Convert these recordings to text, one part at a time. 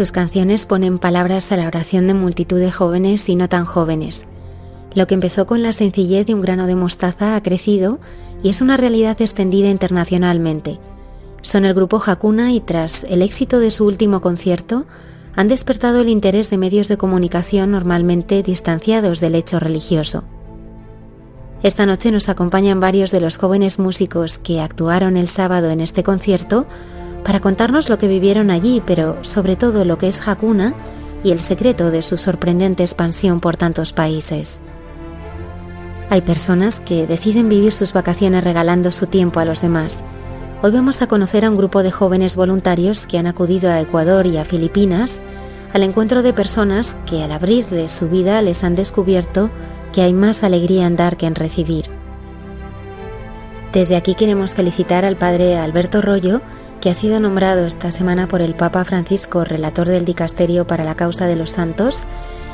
Sus canciones ponen palabras a la oración de multitud de jóvenes y no tan jóvenes. Lo que empezó con la sencillez de un grano de mostaza ha crecido y es una realidad extendida internacionalmente. Son el grupo Hakuna y tras el éxito de su último concierto han despertado el interés de medios de comunicación normalmente distanciados del hecho religioso. Esta noche nos acompañan varios de los jóvenes músicos que actuaron el sábado en este concierto para contarnos lo que vivieron allí, pero sobre todo lo que es Hakuna y el secreto de su sorprendente expansión por tantos países. Hay personas que deciden vivir sus vacaciones regalando su tiempo a los demás. Hoy vamos a conocer a un grupo de jóvenes voluntarios que han acudido a Ecuador y a Filipinas al encuentro de personas que al abrirles su vida les han descubierto que hay más alegría en dar que en recibir. Desde aquí queremos felicitar al padre Alberto Rollo, que ha sido nombrado esta semana por el Papa Francisco relator del Dicasterio para la causa de los santos,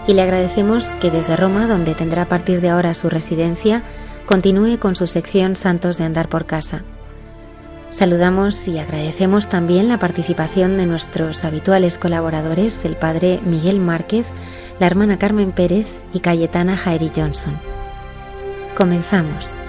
y le agradecemos que desde Roma, donde tendrá a partir de ahora su residencia, continúe con su sección Santos de Andar por Casa. Saludamos y agradecemos también la participación de nuestros habituales colaboradores, el padre Miguel Márquez, la hermana Carmen Pérez y Cayetana Jairi Johnson. Comenzamos.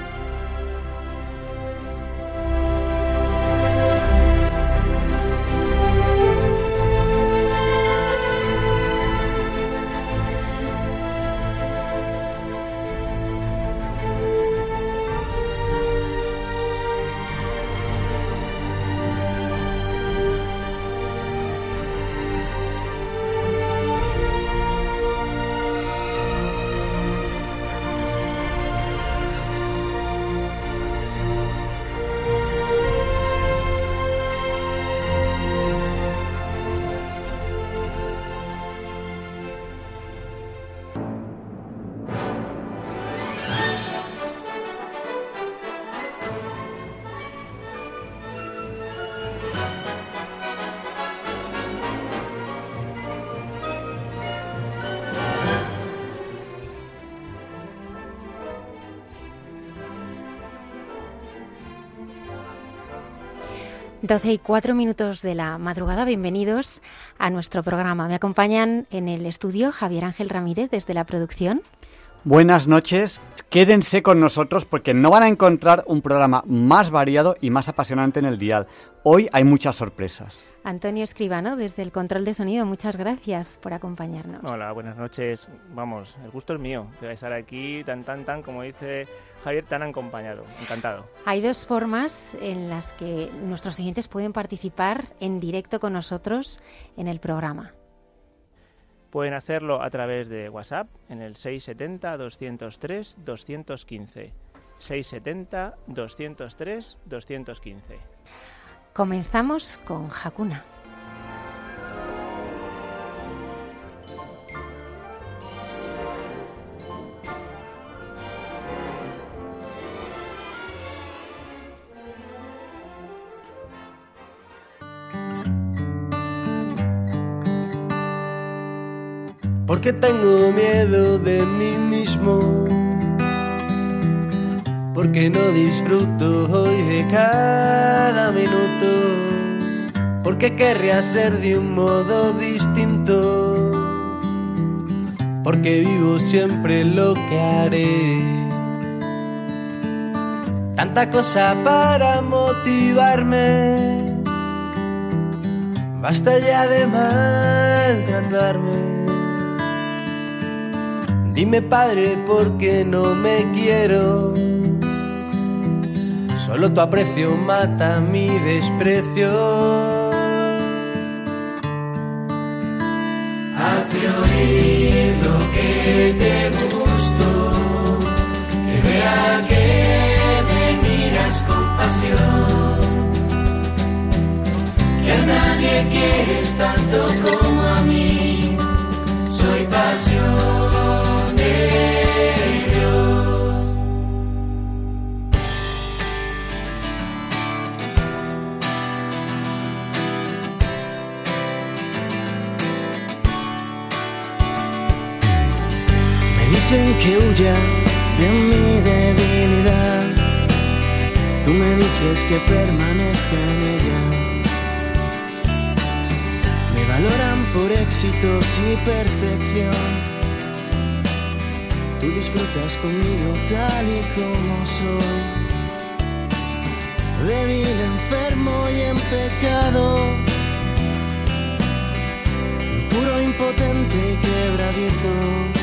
12 y 4 minutos de la madrugada, bienvenidos a nuestro programa. Me acompañan en el estudio Javier Ángel Ramírez desde la producción. Buenas noches, quédense con nosotros porque no van a encontrar un programa más variado y más apasionante en el dial. Hoy hay muchas sorpresas. Antonio Escribano, desde el control de sonido, muchas gracias por acompañarnos. Hola, buenas noches. Vamos, el gusto es mío de estar aquí tan, tan, tan, como dice Javier, tan acompañado. Encantado. Hay dos formas en las que nuestros siguientes pueden participar en directo con nosotros en el programa. Pueden hacerlo a través de WhatsApp en el 670-203-215. 670-203-215. Comenzamos con Hakuna. Porque tengo miedo de mí mismo porque no disfruto hoy de cada minuto, porque querría ser de un modo distinto, porque vivo siempre lo que haré. tanta cosa para motivarme. Basta ya de maltratarme. Dime padre por qué no me quiero. Solo tu aprecio mata mi desprecio. Hazme oír lo que te gusto, que vea que me miras con pasión, que a nadie quieres tanto como a mí, soy pasión dicen que huya de mi debilidad. Tú me dices que permanezca en ella. Me valoran por éxitos y perfección. Tú disfrutas conmigo tal y como soy. Débil, enfermo y en pecado. Puro, impotente y quebradizo.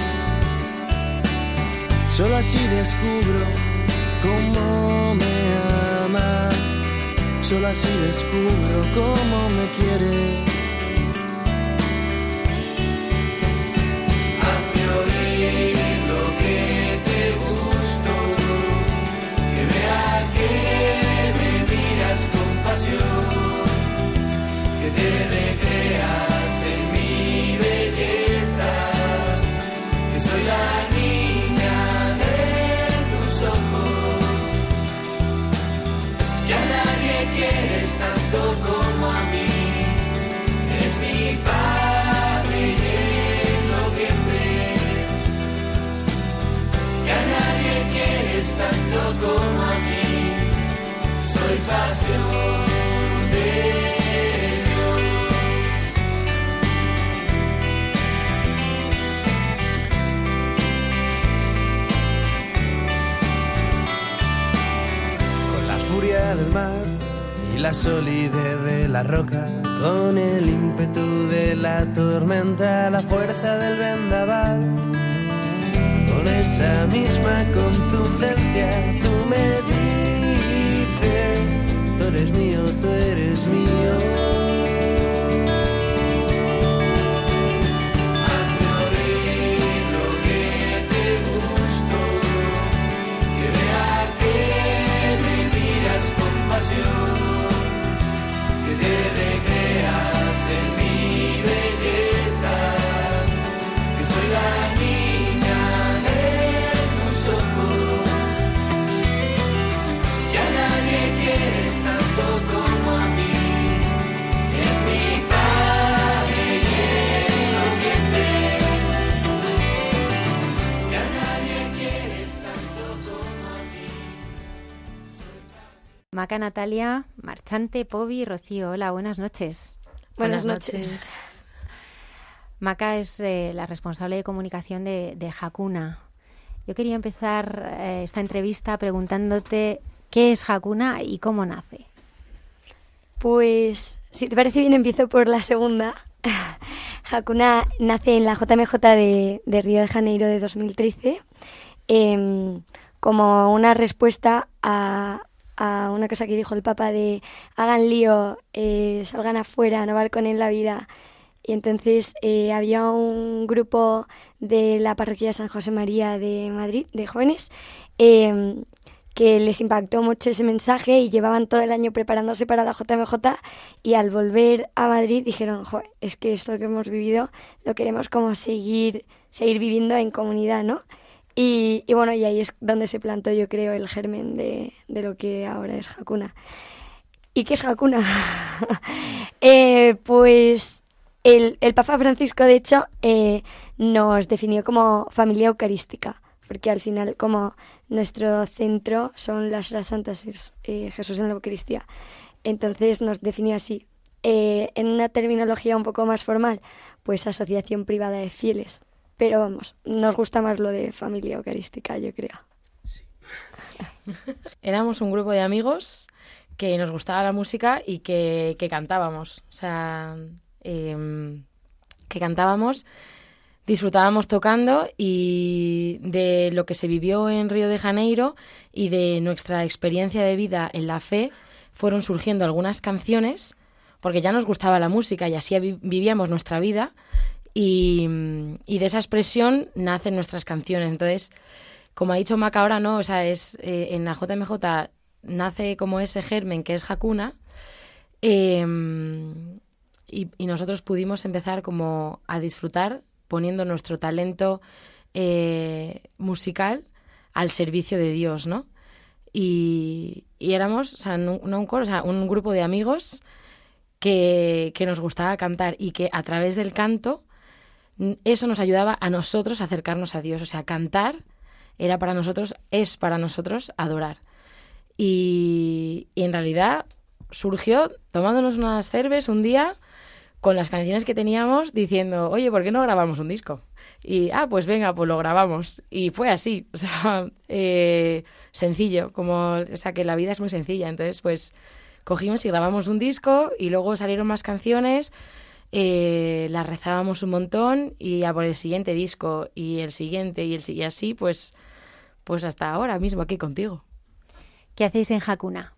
Solo así descubro cómo me ama. Solo así descubro cómo me quiere. Hazme oír lo que te gusto. Que vea que me miras con pasión. Que te recreas con el ímpetu de la tormenta, la fuerza del vendaval, Maca Natalia, Marchante, Pobi, Rocío. Hola, buenas noches. Buenas noches. Maca es eh, la responsable de comunicación de, de Hakuna. Yo quería empezar eh, esta entrevista preguntándote qué es Hakuna y cómo nace. Pues, si te parece bien, empiezo por la segunda. Hakuna nace en la JMJ de, de Río de Janeiro de 2013 em, como una respuesta a, a una cosa que dijo el Papa de hagan lío, eh, salgan afuera, no balconen la vida. Y entonces eh, había un grupo de la parroquia San José María de Madrid, de jóvenes, em, que les impactó mucho ese mensaje y llevaban todo el año preparándose para la JMJ y al volver a Madrid dijeron, "Jo, es que esto que hemos vivido lo queremos como seguir, seguir viviendo en comunidad, ¿no? Y, bueno, y ahí es donde se plantó, yo creo, el germen de, de lo que ahora es Hakuna. ¿Y qué es Hakuna? Eh, pues el, el Papa Francisco, de hecho, eh, nos definió como familia eucarística, porque al final, como nuestro centro son las horas santas, es eh, Jesús en la Eucaristía. Entonces nos definió así. En una terminología un poco más formal, pues asociación privada de fieles. Pero vamos, nos gusta más lo de familia eucarística, yo creo. Éramos un grupo de amigos que nos gustaba la música y que, que cantábamos. O sea, em, que cantábamos, disfrutábamos tocando y de lo que se vivió en Río de Janeiro y de nuestra experiencia de vida en la fe fueron surgiendo algunas canciones porque ya nos gustaba la música y así vivíamos nuestra vida y, y, de esa expresión nacen nuestras canciones. Entonces, como ha dicho Maca ahora, ¿no? O sea, es, eh, en la JMJ nace como ese germen que es Hakuna em, y, y, nosotros pudimos empezar como a disfrutar poniendo nuestro talento eh, musical al servicio de Dios, ¿no? Y, y éramos, o sea, no, un coro, o sea, un grupo de amigos que, que nos gustaba cantar y que a través del canto eso nos ayudaba a nosotros a acercarnos a Dios. O sea, cantar era para nosotros, es para nosotros adorar. Y, en realidad surgió tomándonos unas cervezas un día con las canciones que teníamos diciendo, oye, ¿por qué no grabamos un disco? Y, ah, pues venga, pues lo grabamos. Y fue así, o sea, eh, sencillo, como, o sea, que la vida es muy sencilla. Entonces, pues cogimos y grabamos un disco y luego salieron más canciones eh, la rezábamos un montón y ya por el siguiente disco y el siguiente y, el, y así, pues, pues hasta ahora mismo aquí contigo. ¿Qué hacéis en Hakuna?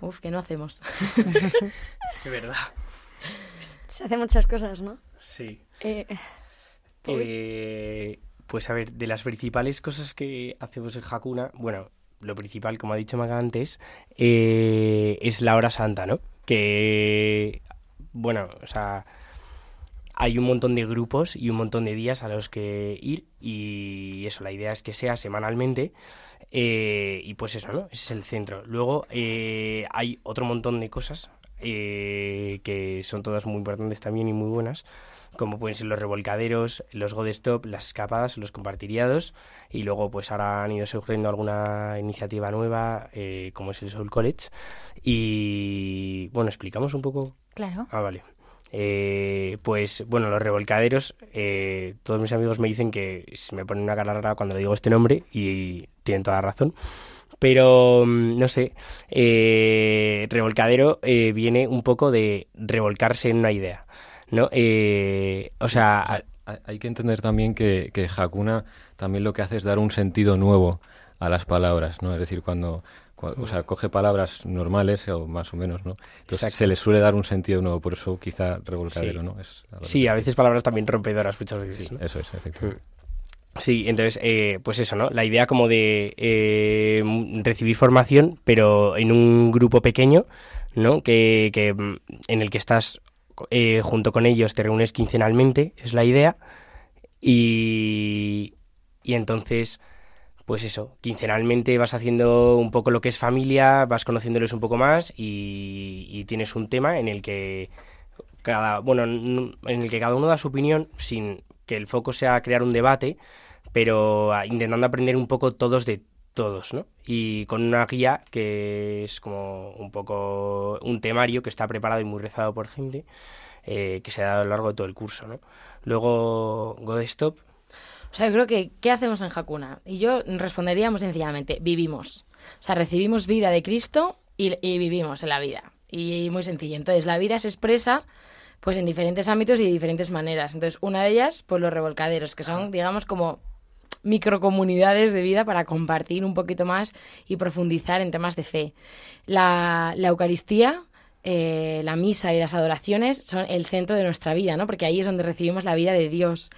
Uf, que no hacemos. es verdad. Se hacen muchas cosas, ¿no? Sí. Eh, eh, pues a ver, de las principales cosas que hacemos en Hakuna, bueno, lo principal, como ha dicho Maga antes, eh, es la hora santa, ¿no? Que bueno, o sea, hay un montón de grupos y un montón de días a los que ir y eso, la idea es que sea semanalmente eh, y pues eso, ¿no? Ese es el centro. Luego eh, hay otro montón de cosas eh, que son todas muy importantes también y muy buenas, como pueden ser los revolcaderos, los God Stop, las escapadas, los compartiriados y luego pues ahora han ido surgiendo alguna iniciativa nueva como es el Soul College y bueno, explicamos un poco Claro. Ah, vale. Eh, pues bueno, los revolcaderos, eh, todos mis amigos me dicen que se me pone una cara rara cuando le digo este nombre y tienen toda la razón. Pero, mm, no sé, eh, revolcadero viene un poco de revolcarse en una idea, ¿no? o sea... hay que entender también que, que Hakuna también lo que hace es dar un sentido nuevo a las palabras, ¿no? Es decir, cuando o sea, coge palabras normales o más o menos, ¿no? Entonces se le suele dar un sentido nuevo, por eso quizá revolcadero, sí. ¿no? Es sí, a veces palabras también rompedoras muchas veces. Sí, eso es, efectivamente. Mm. Sí, entonces, eh, pues eso, ¿no? La idea como de eh, recibir formación, pero en un grupo pequeño, ¿no? Que, que mm, en el que estás eh, junto con ellos, te reúnes quincenalmente, es la idea. Y, y entonces pues eso, quincenalmente vas haciendo un poco lo que es familia, vas conociéndoles un poco más y, tienes un tema en el que cada, bueno, en el que cada uno da su opinión sin que el foco sea crear un debate, pero intentando aprender un poco todos de todos, ¿no? Y con una guía que es como un poco un temario que está preparado y muy rezado por gente, eh, que se ha dado a lo largo de todo el curso, ¿no? Luego Godestop, o sea, yo creo que, ¿qué hacemos en Hakuna? Y yo respondería muy sencillamente, vivimos. O sea, recibimos vida de Cristo y, vivimos en la vida. Y, muy sencillo. Entonces, la vida se expresa pues en diferentes ámbitos y de diferentes maneras. Entonces, una de ellas, pues los revolcaderos, que son, digamos, como microcomunidades de vida para compartir un poquito más y profundizar en temas de fe. La, Eucaristía, eh, la misa y las adoraciones son el centro de nuestra vida, ¿no? Porque ahí es donde recibimos la vida de Dios.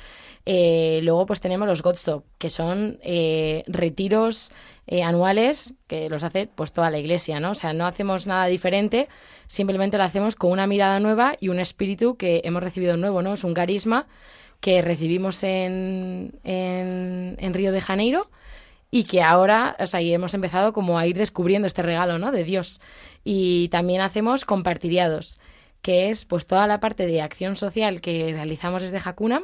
Eh, luego pues tenemos los Godstop, que son eh, retiros eh, anuales que los hace pues toda la iglesia, ¿no? O sea, no hacemos nada diferente, simplemente lo hacemos con una mirada nueva y un espíritu que hemos recibido nuevo, ¿no? Es un carisma que recibimos en, en, Río de Janeiro y que ahora, o sea, hemos empezado como a ir descubriendo este regalo, ¿no? De Dios. Y también hacemos compartiriados, que es pues toda la parte de acción social que realizamos desde Hakuna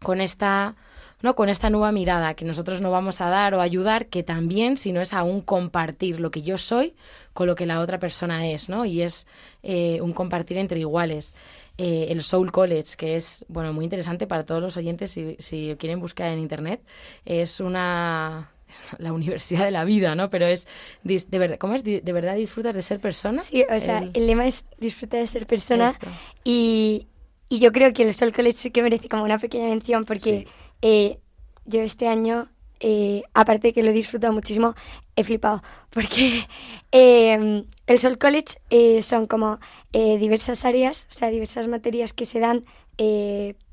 con esta ¿no? con esta nueva mirada que nosotros no vamos a dar o ayudar, que también, si no es aún compartir lo que yo soy con lo que la otra persona es, ¿no? Y es eh, un compartir entre iguales. Eh, el Soul College, que es, bueno, muy interesante para todos los oyentes si, si quieren buscar en Internet, es una la universidad de la vida, ¿no? Pero es, de verdad, ¿cómo es? ¿De verdad disfrutas de ser persona? Sí, o sea, el, lema es disfrutar de ser persona y, y, yo creo que el Sol College sí que merece como una pequeña mención porque eh, yo este año, eh, aparte de que lo he disfrutado muchísimo, he flipado porque eh, el Sol College son como diversas áreas, o sea, diversas materias que se dan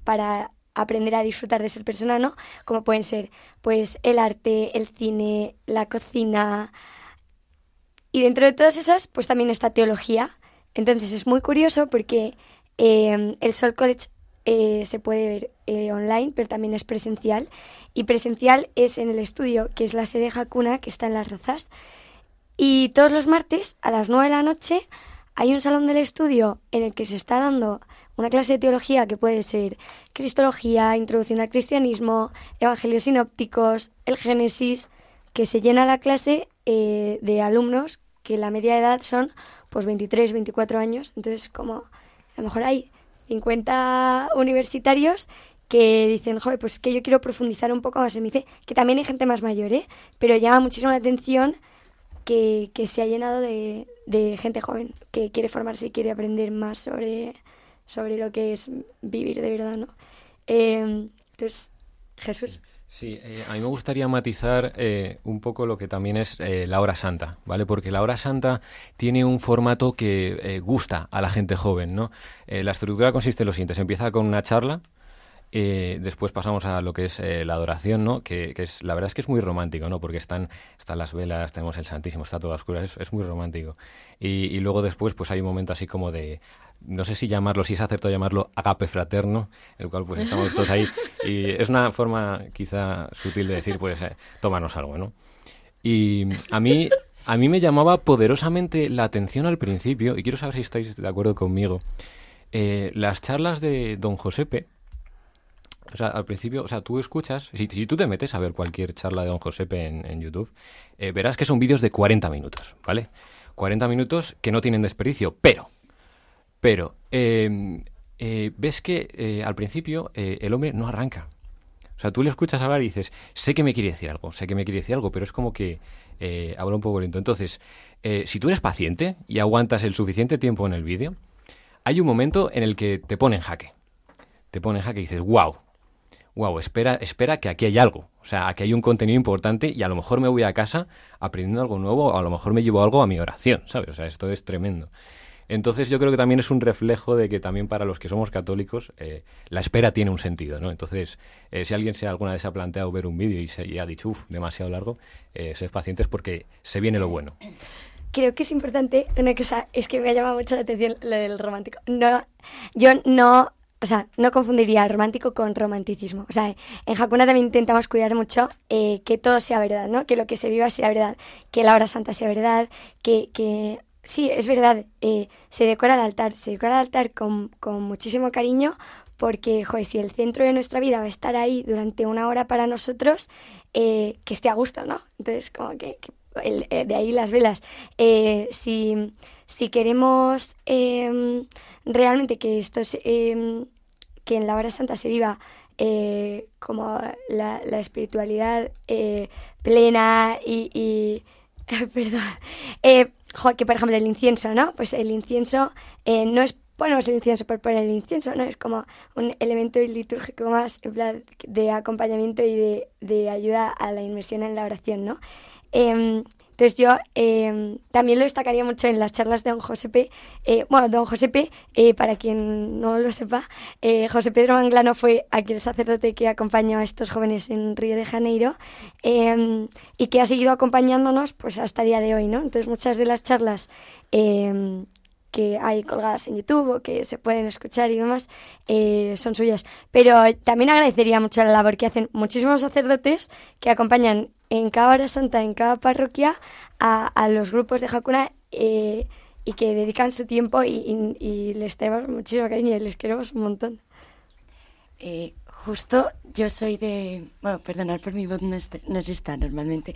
para aprender a disfrutar de ser persona, ¿no? Como pueden ser, pues, el arte, el cine, la cocina. Y dentro de todas esas, pues también está teología. Entonces es muy curioso porque em, el Soul College eh, se puede ver eh, online, pero también es presencial. Y presencial es en el estudio, que es la sede de Hakuna, que está en Las Rozas. Y todos los martes, a las 9 de la noche, hay un salón del estudio en el que se está dando una clase de teología que puede ser Cristología, Introducción al Cristianismo, Evangelios Sinópticos, el Génesis, que se llena la clase eh, de alumnos que la media edad son pues 23, 24 años. Entonces, como a lo mejor hay 50 universitarios que dicen, joder, pues que yo quiero profundizar un poco más en mi fe, que también hay gente más mayor, ¿eh? Pero llama muchísimo la atención que, que se ha llenado de, de gente joven que quiere formarse y quiere aprender más sobre sobre lo que es vivir de verdad, ¿no? Em, entonces, Jesús. Sí, eh, a mí me gustaría matizar eh, un poco lo que también es eh, la hora santa, ¿vale? Porque la hora santa tiene un formato que gusta a la gente joven, ¿no? la estructura consiste en lo siguiente, se empieza con una charla, después pasamos a lo que es la adoración, ¿no? Que, es, la verdad es que es muy romántico, ¿no? Porque están, están las velas, tenemos el Santísimo, está todo oscuro, es, es muy romántico. Y, luego después, pues hay un momento así como de no sé si llamarlo, si es acertado llamarlo agape fraterno, el cual pues estamos todos ahí. Y es una forma quizá sutil de decir, pues, eh, tómanos algo, ¿no? Y a mí, a mí me llamaba poderosamente la atención al principio, y quiero saber si estáis de acuerdo conmigo, eh, las charlas de don Josepe, o sea, al principio, o sea, tú escuchas, si, si tú te metes a ver cualquier charla de don Josepe en, en YouTube, eh, verás que son vídeos de 40 minutos, ¿vale? 40 minutos que no tienen desperdicio, pero pero em, eh, ves que eh, al principio eh, el hombre no arranca. O sea, tú le escuchas hablar y dices, sé que me quiere decir algo, sé que me quiere decir algo, pero es como que habla un poco lento. Entonces, si tú eres paciente y aguantas el suficiente tiempo en el vídeo, hay un momento en el que te pone en jaque. Te pone en jaque y dices, wow, wow, espera, espera que aquí hay algo. O sea, aquí hay un contenido importante y a lo mejor me voy a casa aprendiendo algo nuevo o a lo mejor me llevo algo a mi oración, ¿sabes? O sea, esto es tremendo. Entonces yo creo que también es un reflejo de que también para los que somos católicos eh, la espera tiene un sentido, ¿no? Entonces, eh, si alguien se alguna vez ha planteado ver un vídeo y, se, ha dicho, uff, demasiado largo, eh, sed pacientes porque se viene lo bueno. Creo que es importante, una cosa, es que me ha llamado mucho la atención lo del romántico. No, yo no o sea, no confundiría romántico con romanticismo. O sea, en Hakuna también intentamos cuidar mucho eh, que todo sea verdad, ¿no? Que lo que se viva sea verdad, que la hora santa sea verdad, que, que sí, es verdad, eh, se decora el altar, se decora el altar con, con muchísimo cariño porque, joder, si el centro de nuestra vida va a estar ahí durante una hora para nosotros, eh, que esté a gusto, ¿no? Entonces, como que, eh, de ahí las velas. si, si queremos em, realmente que esto em, que en la hora santa se viva como la, la espiritualidad plena y, y perdón, que por ejemplo el incienso, ¿no? Pues el incienso eh, no es ponemos el incienso por poner el incienso, ¿no? Es como un elemento litúrgico más de acompañamiento y de, de, ayuda a la inmersión en la oración, ¿no? Eh, entonces yo eh, también lo destacaría mucho en las charlas de don Josepe. Eh, bueno, don Josepe, eh, para quien no lo sepa, eh, José Pedro Manglano fue aquel sacerdote que acompañó a estos jóvenes en Río de Janeiro em, y que ha seguido acompañándonos pues hasta el día de hoy, ¿no? Entonces muchas de las charlas em, que hay colgadas en YouTube o que se pueden escuchar y demás, eh, son suyas. Pero también agradecería mucho la labor que hacen muchísimos sacerdotes que acompañan en cada hora santa, en cada parroquia, a, los grupos de Hakuna eh, y que dedican su tiempo y, les tenemos muchísimo cariño y les queremos un montón. Eh, justo yo soy de... Bueno, perdonad por mi voz, no, no está normalmente.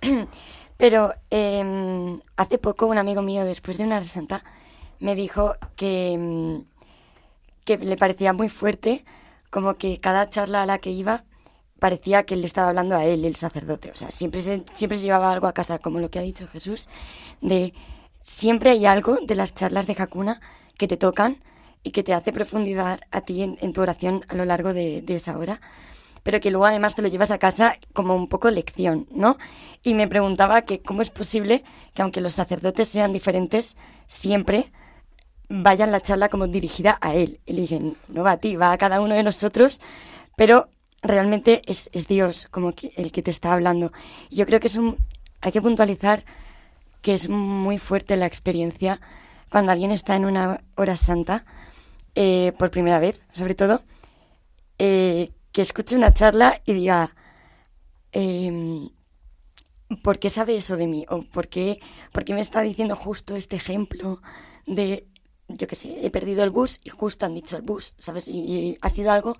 Pero em, hace poco un amigo mío, después de una hora santa, me dijo que, mm, que le parecía muy fuerte, como que cada charla a la que iba parecía que le estaba hablando a él, el sacerdote. O sea, siempre se, siempre llevaba algo a casa, como lo que ha dicho Jesús, de siempre hay algo de las charlas de Hakuna que te tocan y que te hace profundizar a ti en, tu oración a lo largo de, esa hora, pero que luego además te lo llevas a casa como un poco lección, ¿no? Y me preguntaba que cómo es posible que aunque los sacerdotes sean diferentes, siempre vayan la charla como dirigida a él. Dije, no va a ti, va a cada uno de nosotros, pero realmente es, Dios como el que te está hablando. Yo creo que es un, hay que puntualizar que es muy fuerte la experiencia cuando alguien está en una hora santa, eh, por primera vez, sobre todo, eh, que escuche una charla y diga, em, ¿por qué sabe eso de mí? ¿O por qué, por qué me está diciendo justo este ejemplo de, yo qué sé, he perdido el bus y justo han dicho el bus, ¿sabes? Y, ha sido algo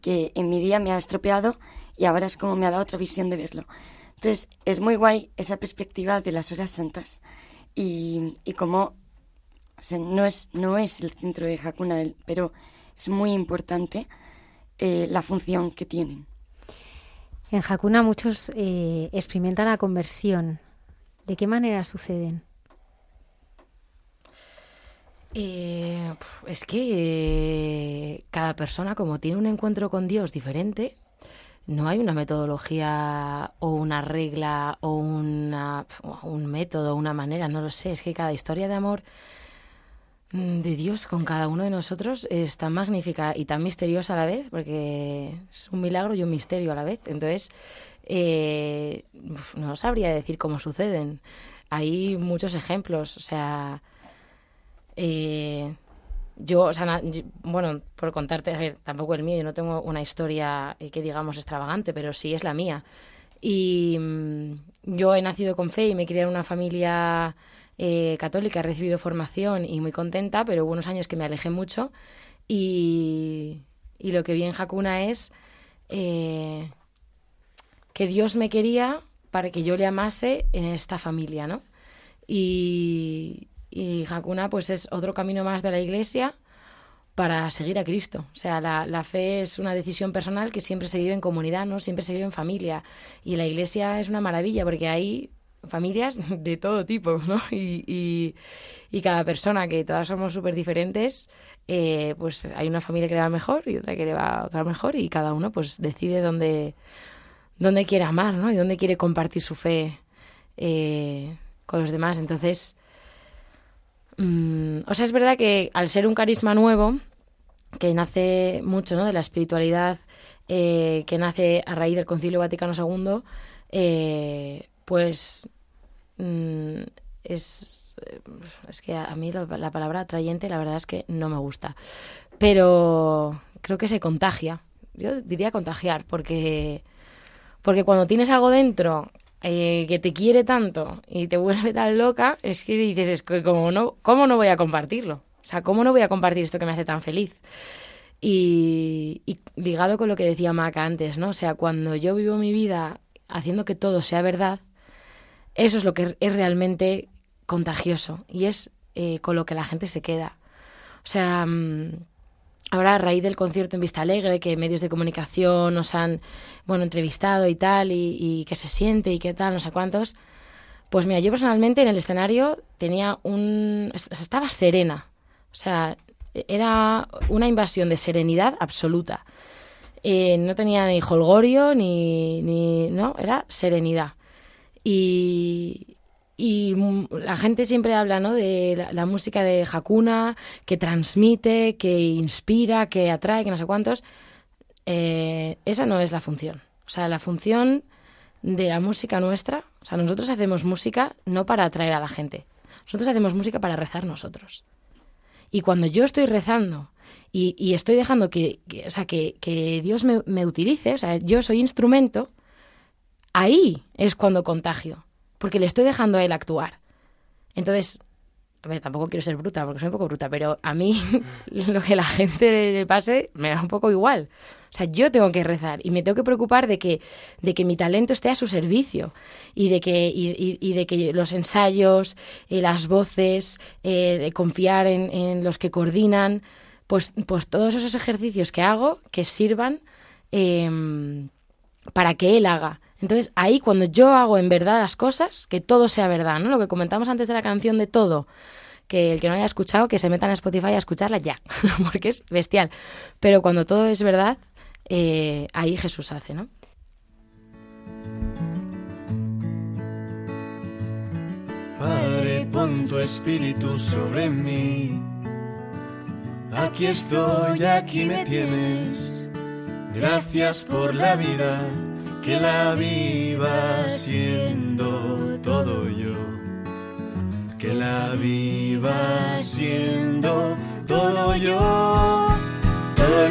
que en mi día me ha estropeado y ahora es como me ha dado otra visión de verlo. Entonces, es muy guay esa perspectiva de las horas santas y, y cómo no es, no es el centro de Hakuna, pero es muy importante eh, la función que tienen. En Hakuna muchos eh, experimentan la conversión. ¿De qué manera suceden? Eh, es que cada persona, como tiene un encuentro con Dios diferente, no hay una metodología o una regla o una, un método, una manera, no lo sé. Es que cada historia de amor Mm, de Dios con cada uno de nosotros es tan magnífica y tan misteriosa a la vez, porque es un milagro y un misterio a la vez. Entonces, eh, no sabría decir cómo suceden. Hay muchos ejemplos, o sea, eh, yo, o sea, bueno, por contarte, a ver, tampoco el mío, yo no tengo una historia eh, que digamos extravagante, pero sí es la mía. Y mm, yo he nacido con fe y me crié en una familia eh, católica, he recibido formación y muy contenta, pero hubo unos años que me alejé mucho y, lo que vi en Hakuna es eh, que Dios me quería para que yo le amase en esta familia, ¿no? Y, y Hakuna pues es otro camino más de la iglesia para seguir a Cristo. O sea, la, la, fe es una decisión personal que siempre se vive en comunidad, ¿no? Siempre se vive en familia. Y la iglesia es una maravilla porque ahí familias de todo tipo, ¿no? Y, y, cada persona, que todas somos súper diferentes, eh, pues hay una familia que le va mejor y otra que le va otra mejor y cada uno pues decide dónde, dónde quiere amar, ¿no? Y dónde quiere compartir su fe eh, con los demás. Entonces, mm, o sea, es verdad que al ser un carisma nuevo, que nace mucho, ¿no? De la espiritualidad, eh, que nace a raíz del Concilio Vaticano II, pues Mm, es, es que a mí la, palabra atrayente la verdad es que no me gusta. Pero creo que se contagia. Yo diría contagiar, porque, porque cuando tienes algo dentro eh, que te quiere tanto y te vuelve tan loca, es que dices, es que no, ¿cómo no voy a compartirlo? O sea, ¿cómo no voy a compartir esto que me hace tan feliz? Y, y ligado con lo que decía Maca antes, ¿no? O sea, cuando yo vivo mi vida haciendo que todo sea verdad, eso es lo que es realmente contagioso y es eh, con lo que la gente se queda. O sea, mm, ahora a raíz del concierto en Vista Alegre, que medios de comunicación nos han, bueno, entrevistado y tal, y, y qué se siente y qué tal, no sé cuántos, pues mira, yo personalmente en el escenario tenía un... estaba serena. O sea, era una invasión de serenidad absoluta. Eh, no tenía ni holgorio ni, ni... no, era serenidad. Y, la gente siempre habla ¿no? de la, música de Hakuna, que transmite, que inspira, que atrae, que no sé cuántos. Eh, esa no es la función. O sea, la función de la música nuestra, o sea, nosotros hacemos música no para atraer a la gente, nosotros hacemos música para rezar nosotros. Y cuando yo estoy rezando y, estoy dejando que, o sea, que, que Dios me, me, utilice, o sea, yo soy instrumento, ahí es cuando contagio, porque le estoy dejando a él actuar. Entonces, a ver, tampoco quiero ser bruta, porque soy un poco bruta, pero a mí lo que la gente le pase me da un poco igual. O sea, yo tengo que rezar y me tengo que preocupar de que, de que mi talento esté a su servicio y de que, y, de que los ensayos, eh, las voces, eh, confiar en, los que coordinan, pues, pues todos esos ejercicios que hago que sirvan em, para que Él haga. Entonces, ahí cuando yo hago en verdad las cosas, que todo sea verdad, ¿no? Lo que comentamos antes de la canción de todo, que el que no haya escuchado, que se metan a Spotify a escucharla ya, porque es bestial. Pero cuando todo es verdad, eh, ahí Jesús hace, ¿no? Padre, pon tu espíritu sobre mí. Aquí estoy, aquí me tienes. Gracias por la vida, que la viva siendo todo yo. Que la viva siendo todo yo. Todo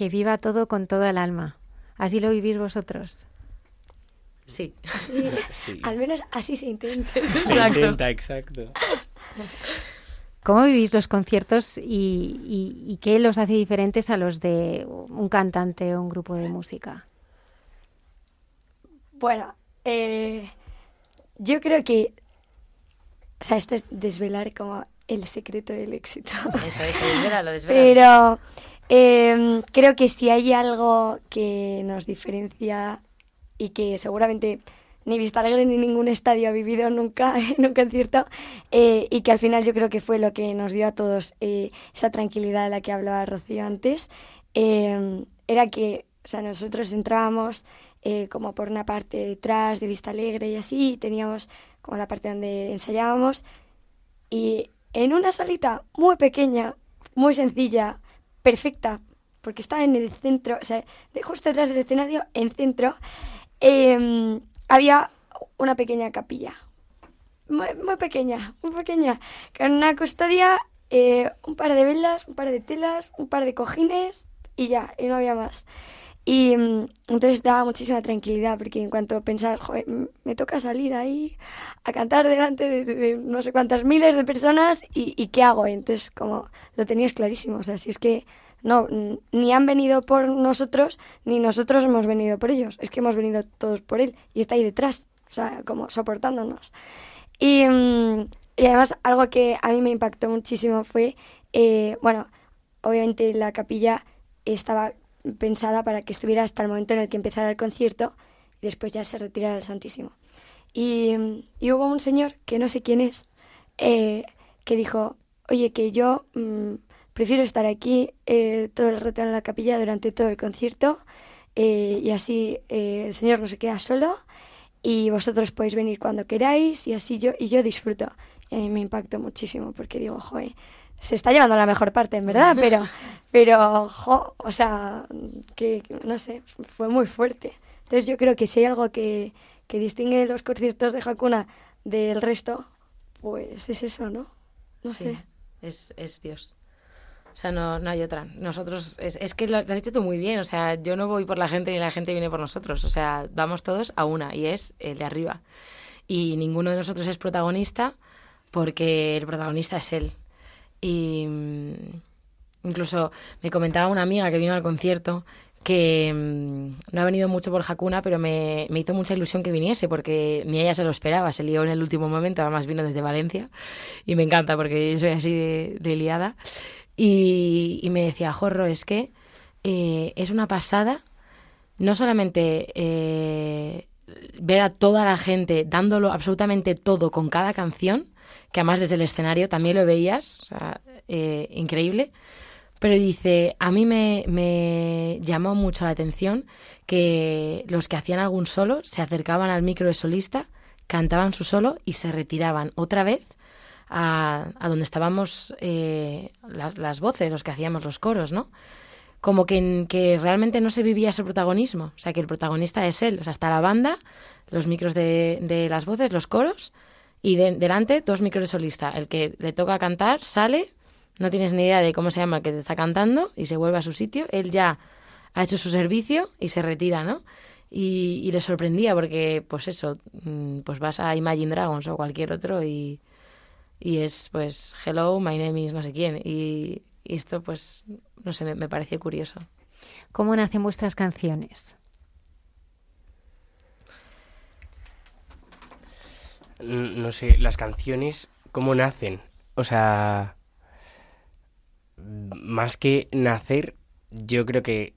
Que viva todo con todo el alma. Así lo vivís vosotros. Sí. Así- Al menos así se intenta. Se intenta, exacto. ¿Cómo vivís los conciertos y, y- y qué los hace diferentes a los de un cantante o un grupo de música? Bueno, eh, yo creo que... O sea, esto es desvelar como el secreto del éxito. Eso, eso, desvélalo, desvélalo. Pero eh, creo que si hay algo que nos diferencia y que seguramente ni Vista Alegre ni ningún estadio ha vivido nunca en un concierto eh, y que al final yo creo que fue lo que nos dio a todos eh, esa tranquilidad de la que hablaba Rocío antes, eh, era que o sea, nosotros entrábamos eh, como por una parte detrás de Vista Alegre y así, y teníamos como la parte donde ensayábamos y en una salita muy pequeña, muy sencilla, perfecta, porque estaba en el centro, o sea, justo detrás del escenario, en centro, eh, había una pequeña capilla. Muy, muy pequeña, muy pequeña, con una custodia, eh, un par de velas, un par de telas, un par de cojines y ya, y no había más. Y mm, entonces daba muchísima tranquilidad, porque en cuanto pensar, joder, me toca salir ahí a cantar delante de, de- de no sé cuántas miles de personas, y, y ¿qué hago? Entonces, como lo tenías clarísimo, o sea, si es que no, ni han venido por nosotros, ni nosotros hemos venido por ellos, es que hemos venido todos por él, y está ahí detrás, o sea, como soportándonos. Y, mm, y además algo que a mí me impactó muchísimo fue, eh, bueno, obviamente la capilla estaba pensada para que estuviera hasta el momento en el que empezara el concierto y después ya se retirara el Santísimo. Y, hubo un señor, que no sé quién es, eh, que dijo, oye, que yo mm, prefiero estar aquí eh, todo el rato en la capilla durante todo el concierto eh, y así el Señor no se queda solo y vosotros podéis venir cuando queráis y así yo y yo disfruto. Y a mí me impactó muchísimo porque digo, joder, se está llevando la mejor parte, en verdad, pero, pero, jo, o sea, que, no sé, fue muy fuerte. Entonces yo creo que si hay algo que, que distingue los conciertos de Hakuna del resto, pues es eso, ¿no? No sí, sé. es, es Dios. O sea, no, no hay otra. Nosotros, es, es que lo, lo has dicho tú muy bien. O sea, yo no voy por la gente ni la gente viene por nosotros. O sea, vamos todos a una y es el de arriba. Y ninguno de nosotros es protagonista porque el protagonista es él. Y mm, incluso me comentaba una amiga que vino al concierto que mm, no ha venido mucho por Hakuna, pero me, me hizo mucha ilusión que viniese porque ni ella se lo esperaba. Se lió en el último momento, además vino desde Valencia y me encanta porque soy así de, liada. Y, y me decía, Jorro, es que eh, es una pasada no solamente eh, ver a toda la gente dándolo absolutamente todo con cada canción, que además desde el escenario también lo veías, o sea, eh, increíble, pero dice, a mí me, me llamó mucho la atención que los que hacían algún solo se acercaban al micro de solista, cantaban su solo y se retiraban otra vez a, a donde estábamos eh, las, las voces, los que hacíamos los coros, ¿no? Como que, que realmente no se vivía ese protagonismo, o sea, que el protagonista es él, o sea, está la banda, los micros de, de las voces, los coros, y de- delante dos micros de solista. El que le toca cantar sale, no tienes ni idea de cómo se llama el que te está cantando y se vuelve a su sitio. Él ya ha hecho su servicio y se retira, ¿no? Y, y le sorprendía porque, pues eso, mm, pues vas a Imagine Dragons o cualquier otro y, y es, pues, hello, my name is no sé quién. Y, esto, pues, no sé, me, me pareció curioso. ¿Cómo nacen vuestras canciones? No sé, las canciones, ¿cómo nacen? O sea, más que nacer, yo creo que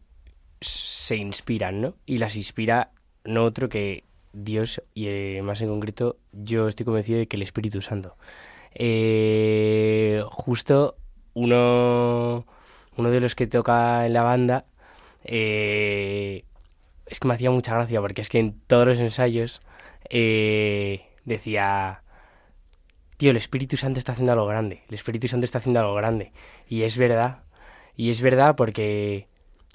se inspiran, ¿no? Y las inspira no otro que Dios y eh, más en concreto yo estoy convencido de que el Espíritu Santo. Eh, justo uno, uno de los que toca en la banda eh, es que me hacía mucha gracia porque es que en todos los ensayos decía, tío, el Espíritu Santo está haciendo algo grande, el Espíritu Santo está haciendo algo grande. Y es verdad, y es verdad porque,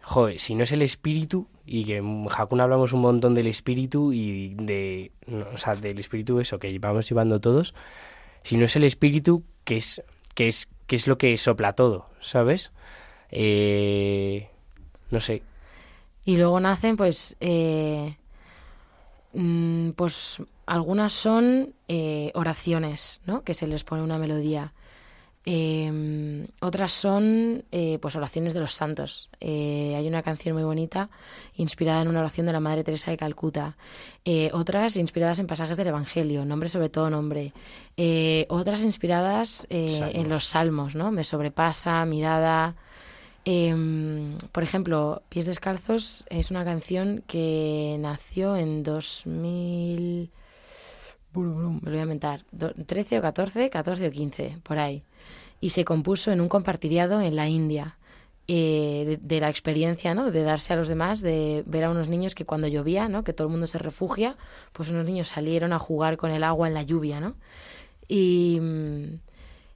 joder, si no es el Espíritu, y que en Hakuna hablamos un montón del Espíritu y de, o sea, del Espíritu eso que vamos llevando todos, si no es el Espíritu, que es, que es, que es lo que sopla todo, ¿sabes? Eh, no sé. Y luego nacen, pues, eh, mm, pues algunas son eh, oraciones, ¿no? Que se les pone una melodía. Em, otras son eh, pues oraciones de los santos. Eh, hay una canción muy bonita inspirada en una oración de la Madre Teresa de Calcuta. otras inspiradas en pasajes del Evangelio, nombre sobre todo nombre. otras inspiradas en los salmos, ¿no? Me sobrepasa, mirada. Por ejemplo, Pies Descalzos es una canción que nació en 2000 me lo voy a inventar, 13 o 14, 14 o 15, por ahí. Y se compuso en un compartiriado en la India. Eh, de, la experiencia, ¿no? De darse a los demás, de ver a unos niños que cuando llovía, ¿no? Que todo el mundo se refugia, pues unos niños salieron a jugar con el agua en la lluvia, ¿no? Y,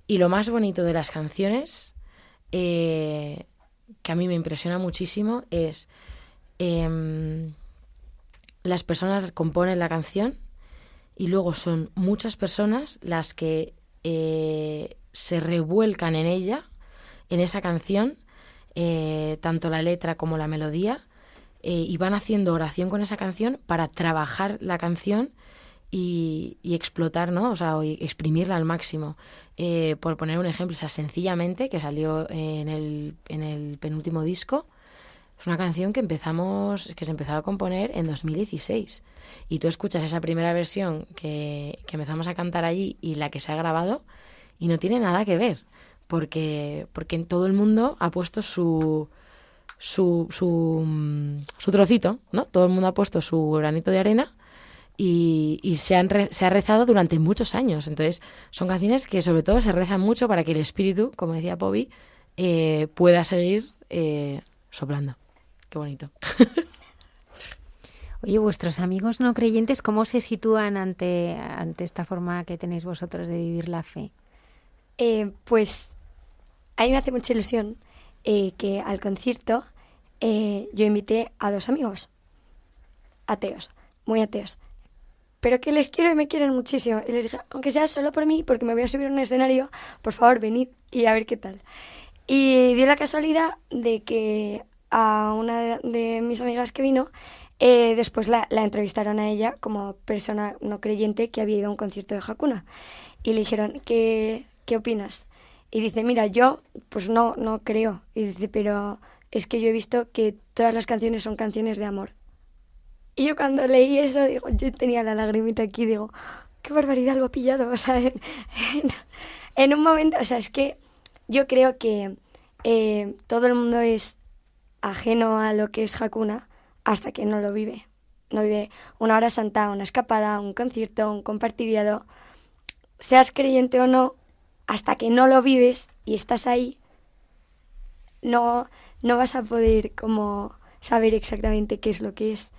y lo más bonito de las canciones, eh, que a mí me impresiona muchísimo, es em, las personas componen la canción y luego son muchas personas las que eh, se revuelcan en ella, en esa canción, eh, tanto la letra como la melodía, eh, y van haciendo oración con esa canción para trabajar la canción y, explotar, ¿no? O sea, exprimirla al máximo. por poner un ejemplo, o sea, sencillamente, que salió en el, en el penúltimo disco, es una canción que empezamos, que se empezó a componer en 2016. Y tú escuchas esa primera versión que, empezamos a cantar allí y la que se ha grabado y no tiene nada que ver. Porque, porque todo el mundo ha puesto su, su, su, mm, trocito, ¿no? Todo el mundo ha puesto su granito de arena y, se, han se ha rezado durante muchos años. Entonces, son canciones que sobre todo se rezan mucho para que el espíritu, como decía Bobby, eh, pueda seguir eh, soplando. Qué bonito. Oye, vuestros amigos no creyentes, ¿cómo se sitúan ante, ante esta forma que tenéis vosotros de vivir la fe? Eh, pues a mí me hace mucha ilusión eh, que al concierto eh, yo invité a dos amigos, ateos, muy ateos, pero que les quiero y me quieren muchísimo. Y les dije, aunque sea solo por mí, porque me voy a subir a un escenario, por favor, venid y a ver qué tal. Y dio la casualidad de que a una de, mis amigas que vino, eh, después la, entrevistaron a ella como persona no creyente que había ido a un concierto de Hakuna. Y le dijeron, ¿qué, qué opinas? Y dice, mira, yo pues no, no creo. Y dice, pero es que yo he visto que todas las canciones son canciones de amor. Y yo cuando leí eso, digo, yo tenía la lagrimita aquí, digo, qué barbaridad lo ha pillado. O sea, en, un momento, o sea, es que yo creo que eh, todo el mundo es ajeno a lo que es Hakuna hasta que no lo vive. No vive una hora santa, una escapada, un concierto, un compartiriado. Seas creyente o no, hasta que no lo vives y estás ahí, no, no vas a poder como saber exactamente qué es lo que es.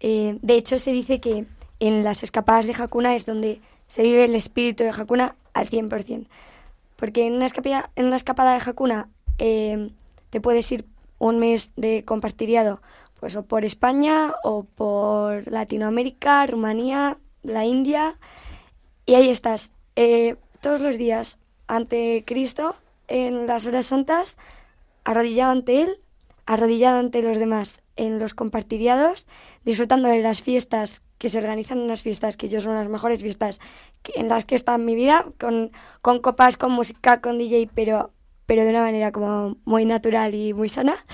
Eh, de hecho, se dice que en las escapadas de Hakuna es donde se vive el espíritu de Hakuna al 100%. Porque en una escapada, en escapada de Hakuna eh, te puedes ir un mes de compartiriado, pues o por España o por Latinoamérica, Rumanía, la India, y ahí estás, eh, todos los días ante Cristo, en las horas santas, arrodillado ante él, arrodillado ante los demás en los compartiriados, disfrutando de las fiestas que se organizan en las fiestas, que yo son las mejores fiestas en las que está en mi vida, con, con copas, con música, con DJ, pero, pero de una manera como muy natural y muy sana.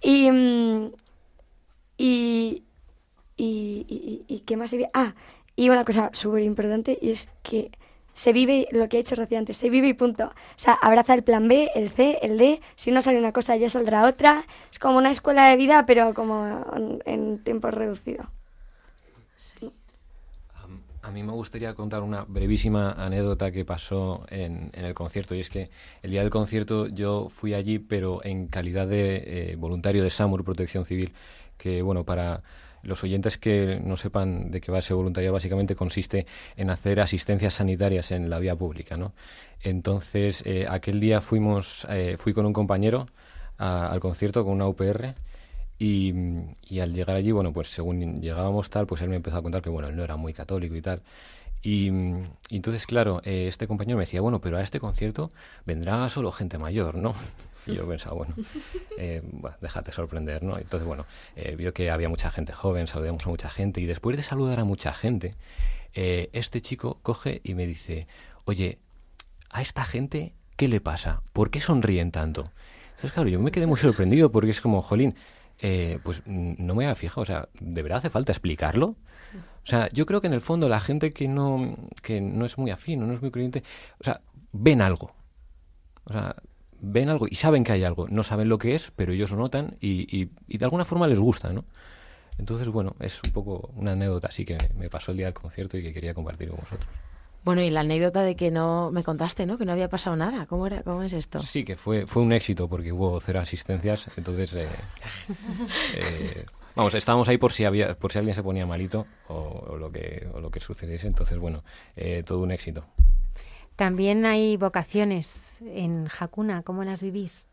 Y, mm, y, y, y, ¿qué más se Ah, y una cosa súper importante y es que se vive lo que ha hecho Rocío antes, se vive y punto. O sea, abraza el plan B, el C, el D, si no sale una cosa ya saldrá otra. Es como una escuela de vida, pero como en, tiempo reducido. A mí me gustaría contar una brevísima anécdota que pasó en, el concierto. Y es que el día del concierto yo fui allí, pero en calidad de eh, voluntario de SAMUR, Protección Civil, que, bueno, para los oyentes que no sepan de qué va ese voluntariado, básicamente consiste en hacer asistencias sanitarias en la vía pública, ¿no? Entonces, eh, aquel día fuimos, eh, fui con un compañero al concierto con una UPR y, al llegar allí, bueno, pues según llegábamos tal, pues él me empezó a contar que, bueno, él no era muy católico y tal. Y, entonces, claro, eh, este compañero me decía, bueno, pero a este concierto vendrá solo gente mayor, ¿no? Y yo pensaba, bueno, eh, bueno, déjate sorprender, ¿no? Entonces, bueno, eh, vio que había mucha gente joven, saludamos a mucha gente y después de saludar a mucha gente, eh, este chico coge y me dice, oye, a esta gente, ¿qué le pasa? ¿Por qué sonríen tanto? Entonces, claro, yo me quedé muy sorprendido porque es como, jolín, eh, pues no me había fijado, o sea, ¿de verdad hace falta explicarlo? O sea, yo creo que en el fondo la gente que no, que no es muy afín, no es muy creyente, o sea, ven algo. O sea, ven algo y saben que hay algo. No saben lo que es, pero ellos lo notan y, y, de alguna forma les gusta, ¿no? Entonces, bueno, es un poco una anécdota así que me pasó el día del concierto y que quería compartir con vosotros. Bueno, y la anécdota de que no me contaste, ¿no? Que no había pasado nada. ¿Cómo era? ¿Cómo es esto? Sí, que fue fue un éxito porque hubo cero asistencias. Entonces, eh, eh, vamos, estábamos ahí por si había por si alguien se ponía malito o, lo que o lo que sucediese. Entonces, bueno, eh, todo un éxito. También hay vocaciones en Hakuna, ¿cómo las vivís?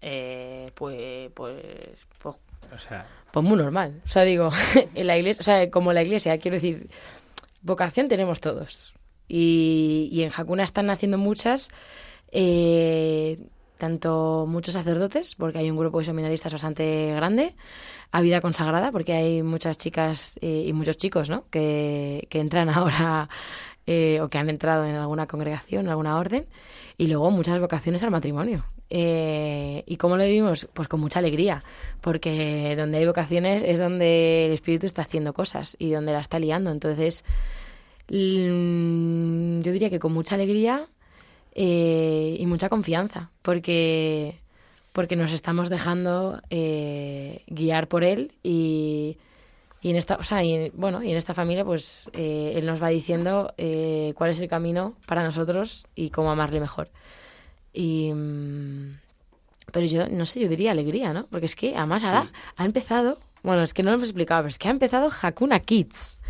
Eh, pues, pues, pues, o sea, pues muy normal. O sea, digo, en la iglesia, o sea, como la iglesia, quiero decir, vocación tenemos todos. Y, y en Hakuna están naciendo muchas, eh, tanto muchos sacerdotes, porque hay un grupo de seminaristas bastante grande, a vida consagrada, porque hay muchas chicas eh, y muchos chicos, ¿no? Que, que entran ahora eh, o que han entrado en alguna congregación, en alguna orden, y luego muchas vocaciones al matrimonio. Eh, ¿Y cómo lo vivimos? Pues con mucha alegría, porque donde hay vocaciones es donde el Espíritu está haciendo cosas y donde la está liando. Entonces, mm, yo diría que con mucha alegría eh, y mucha confianza, porque, porque nos estamos dejando guiar por Él y en esta, o sea, bueno, y en esta familia, pues eh, él nos va diciendo eh, cuál es el camino para nosotros y cómo amarle mejor. Y, mm, pero yo, no sé, yo diría alegría, ¿no? Porque es que además ahora ha empezado, bueno, es que no lo hemos explicado, pero es que ha empezado Hakuna Kids.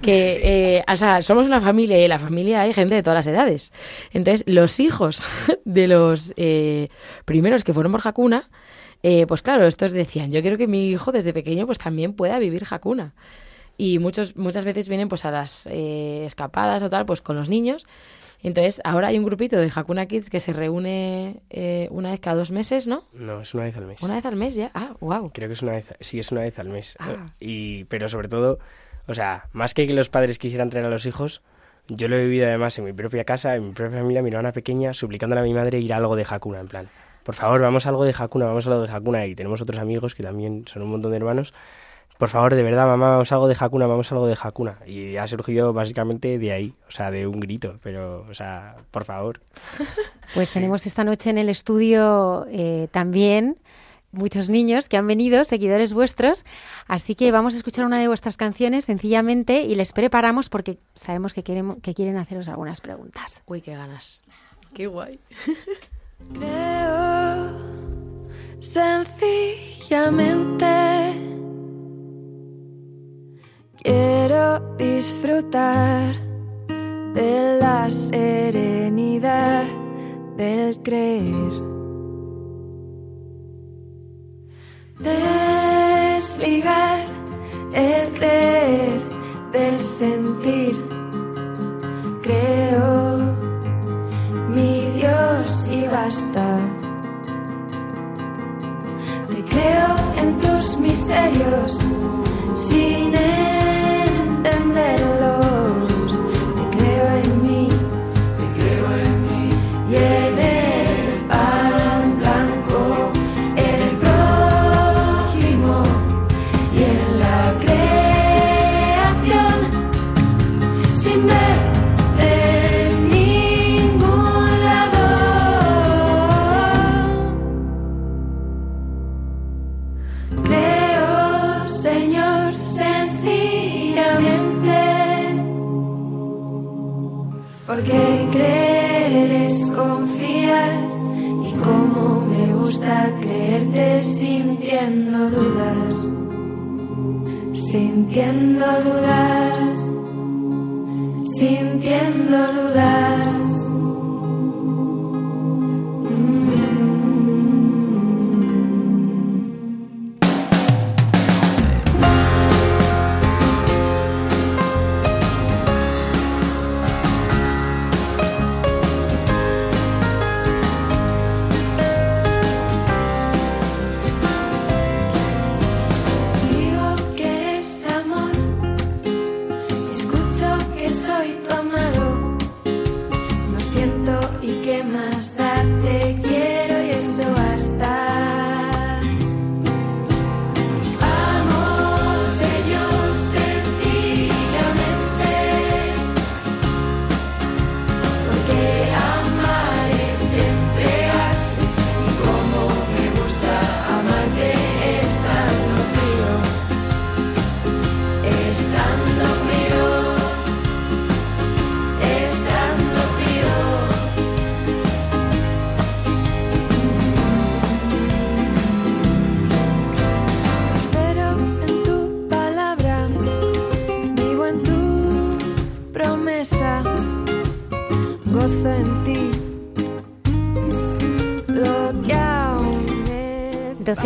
Que, eh, o sea, somos una familia y en la familia hay gente de todas las edades. Entonces, los hijos de los primeros que fueron por Hakuna eh, pues claro, estos decían, yo quiero que mi hijo desde pequeño pues también pueda vivir Hakuna. Y muchos, muchas veces vienen pues a las eh, escapadas o tal, pues con los niños. Entonces, ahora hay un grupito de Hakuna Kids que se reúne eh, una vez cada dos meses, ¿no? No, es una vez al mes. ¿Una vez al mes ya? Ah, wow. Creo que es una vez, sí, es una vez al mes. Ah. Y, pero sobre todo, o sea, más que que los padres quisieran traer a los hijos, yo lo he vivido además en mi propia casa, en mi propia familia, mi hermana pequeña, suplicándole a mi madre ir a algo de Hakuna, en plan por favor, vamos a algo de Hakuna, vamos a algo de Hakuna. Y tenemos otros amigos que también son un montón de hermanos. Por favor, de verdad, mamá, vamos a algo de Hakuna, vamos a algo de Hakuna. Y ha surgido básicamente de ahí, o sea, de un grito, pero, o sea, por favor. Pues tenemos esta noche en el estudio eh, también muchos niños que han venido, seguidores vuestros, así que vamos a escuchar una de vuestras canciones sencillamente y les preparamos porque sabemos que quieren, que quieren haceros algunas preguntas. Uy, qué ganas. Qué guay. Creo sencillamente quiero disfrutar de la serenidad del creer. Desligar el creer del sentir. Creo mi Dios iba basta. Te creo en tus misterios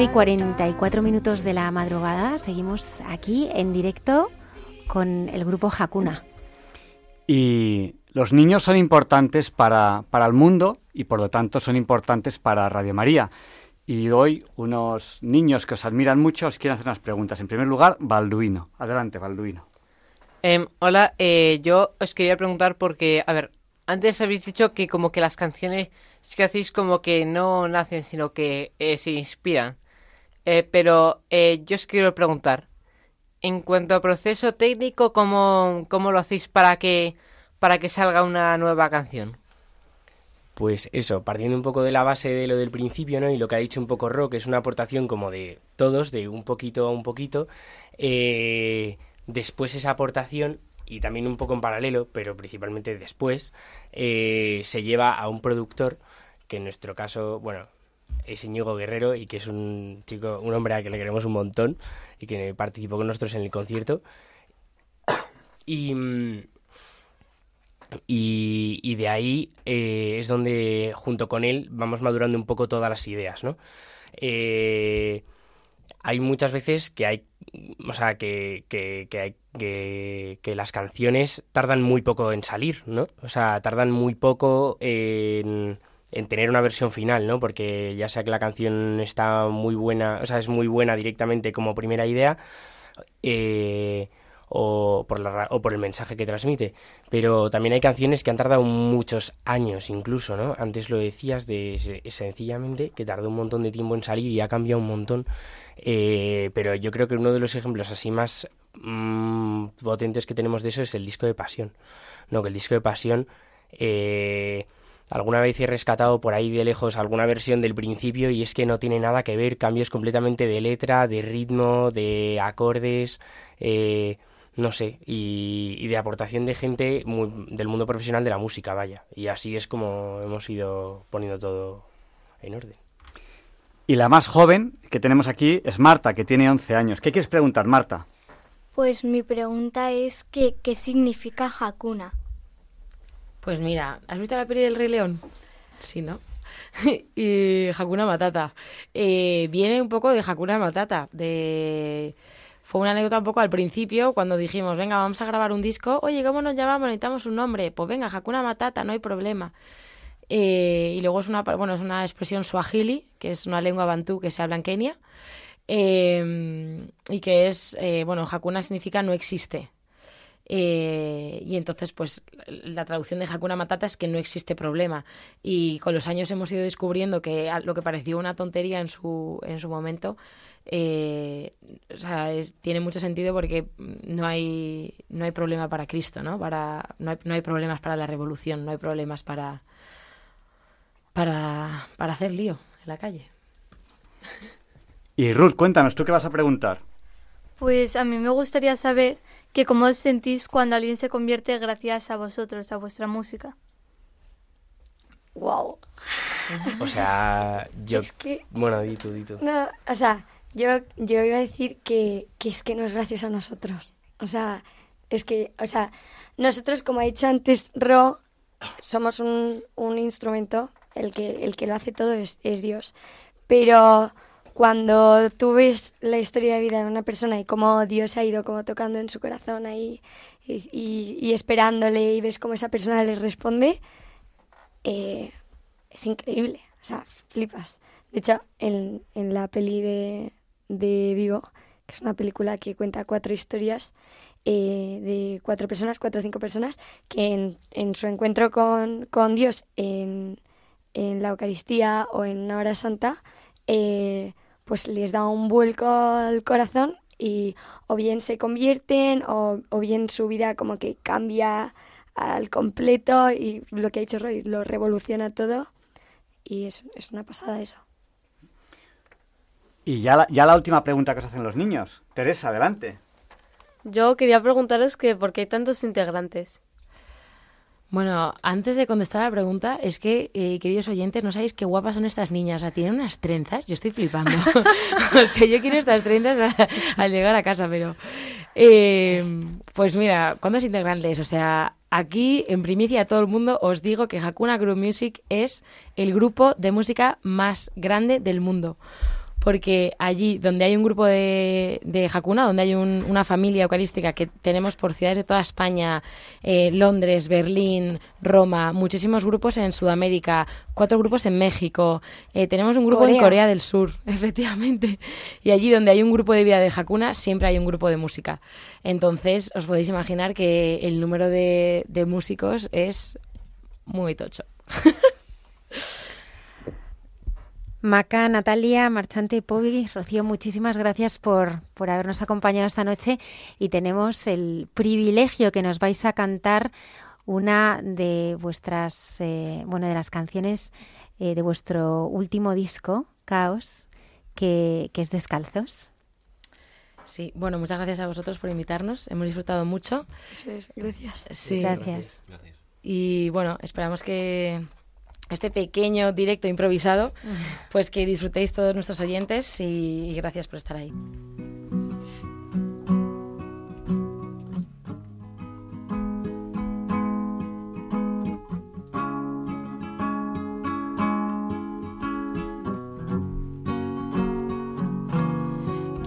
11 y 44 minutos de la madrugada seguimos aquí en directo con el grupo Hakuna. Y los niños son importantes para, para el mundo y por lo tanto son importantes para Radio María. Y hoy unos niños que os admiran mucho os quieren hacer unas preguntas. En primer lugar, Balduino. Adelante, Balduino. Em, eh, hola, yo os quería preguntar porque, a ver, antes habéis dicho que como que las canciones que hacéis como que no nacen, sino que eh, se inspiran. Eh, pero eh, yo os quiero preguntar, en cuanto a proceso técnico, ¿cómo, cómo lo hacéis para que, para que salga una nueva canción? Pues eso, partiendo un poco de la base de lo del principio, ¿no? Y lo que ha dicho un poco Rock, es una aportación como de todos, de un poquito a un poquito. Eh, después esa aportación, y también un poco en paralelo, pero principalmente después, eh, se lleva a un productor, que en nuestro caso, bueno, es Íñigo Guerrero y que es un chico, un hombre a que le queremos un montón y que participó con nosotros en el concierto. Y, y de ahí eh, es donde junto con él vamos madurando un poco todas las ideas, ¿no? Eh, hay muchas veces que hay, o sea, que, que, que hay, que, que las canciones tardan muy poco en salir, ¿no? O sea, tardan muy poco en, en tener una versión final, ¿no? Porque ya sea que la canción está muy buena, o sea, es muy buena directamente como primera idea, eh, o por, el mensaje que transmite. Pero también hay canciones que han tardado muchos años incluso, ¿no? Antes lo decías de se- sencillamente que tardó un montón de tiempo en salir y ha cambiado un montón. Eh, pero yo creo que uno de los ejemplos así más mm, potentes que tenemos de eso es el disco de Pasión. No, que el disco de Pasión... eh, Alguna vez he rescatado por ahí de lejos alguna versión del principio y es que no tiene nada que ver, cambios completamente de letra, de ritmo, de acordes, eh, no sé, y, y de aportación de gente muy- del mundo profesional de la música, vaya. Y así es como hemos ido poniendo todo en orden. Y la más joven que tenemos aquí es Marta, que tiene 11 años. ¿Qué quieres preguntar, Marta? Pues mi pregunta es que, ¿qué significa Hakuna? Pues mira, ¿has visto la peli del Rey León? Sí, ¿no? y Hakuna Matata. Eh, viene un poco de Hakuna Matata. De... Fue una anécdota un poco al principio cuando dijimos, venga, vamos a grabar un disco. Oye, ¿cómo nos llamamos? Necesitamos un nombre. Pues venga, Hakuna Matata, no hay problema. Eh, y luego es una, bueno, es una expresión swahili, que es una lengua bantú que se habla en Kenia. eh, y que es, eh, bueno, Hakuna significa no existe. Eh, y entonces, pues, la traducción de Hakuna Matata es que no existe problema. Y con los años hemos ido descubriendo que lo que pareció una tontería en su, en su momento, eh, o sea, es- tiene mucho sentido porque no hay, no hay problema para Cristo, ¿no? Para, no, hay, no hay problemas para la revolución, no hay problemas para, para, para hacer lío en la calle. Y Ruth, cuéntanos, ¿tú qué vas a preguntar? Pues a mí me gustaría saber que cómo os sentís cuando alguien se convierte gracias a vosotros, a vuestra música. Wow. O sea, yo... Es que- Bueno, di tú, di tú. No, o sea, yo, yo iba a decir que, que es que no es gracias a nosotros. O sea, es que, o sea, nosotros, como ha dicho antes Ro, somos un, un instrumento, el que, el que lo hace todo es, es Dios. Pero cuando tú ves la historia de vida de una persona y cómo Dios ha ido como tocando en su corazón ahí y, esperándole y ves cómo esa persona le responde, eh, es increíble. O sea, flipas. De hecho, en, en la peli de, de Vivo, que es una película que cuenta cuatro historias eh, de cuatro personas, cuatro o cinco personas, que en, en su encuentro con, con Dios en, en la Eucaristía o en una hora santa, eh, pues les da un vuelco al corazón y o bien se convierten o, o bien su vida como que cambia al completo y lo que ha dicho Roy lo revoluciona todo y es, es una pasada eso. Y ya la, ya la última pregunta que os hacen los niños. Teresa, adelante. Yo quería preguntaros que por qué hay tantos integrantes. Bueno, antes de contestar a la pregunta, es que, eh, queridos oyentes, no sabéis qué guapas son estas niñas. O sea, tienen unas trenzas, yo estoy flipando. o sea, yo quiero estas trenzas al llegar a casa, pero... eh, pues mira, ¿cuántos integrantes? O sea, aquí, en primicia a todo el mundo, os digo que Hakuna Group Music es el grupo de música más grande del mundo. Porque allí, donde hay un grupo de, de Hakuna, donde hay un- una familia eucarística que tenemos por ciudades de toda España, eh, Londres, Berlín, Roma, muchísimos grupos en Sudamérica, cuatro grupos en México, eh, tenemos un grupo en Corea. Corea del Sur, efectivamente. Y allí donde hay un grupo de vida de Hakuna, siempre hay un grupo de música. Entonces, os podéis imaginar que el número de, de músicos es muy tocho. Maca, Natalia, Marchante, Povi, Rocío, muchísimas gracias por, por habernos acompañado esta noche y tenemos el privilegio que nos vais a cantar una de vuestras, eh, bueno, de las canciones eh, de vuestro último disco, Caos, que, que es Descalzos. Sí, bueno, muchas gracias a vosotros por invitarnos. Hemos disfrutado mucho. Gracias. Sí. Gracias. Y bueno, esperamos que este pequeño directo improvisado, pues que disfrutéis todos nuestros oyentes y, gracias por estar ahí.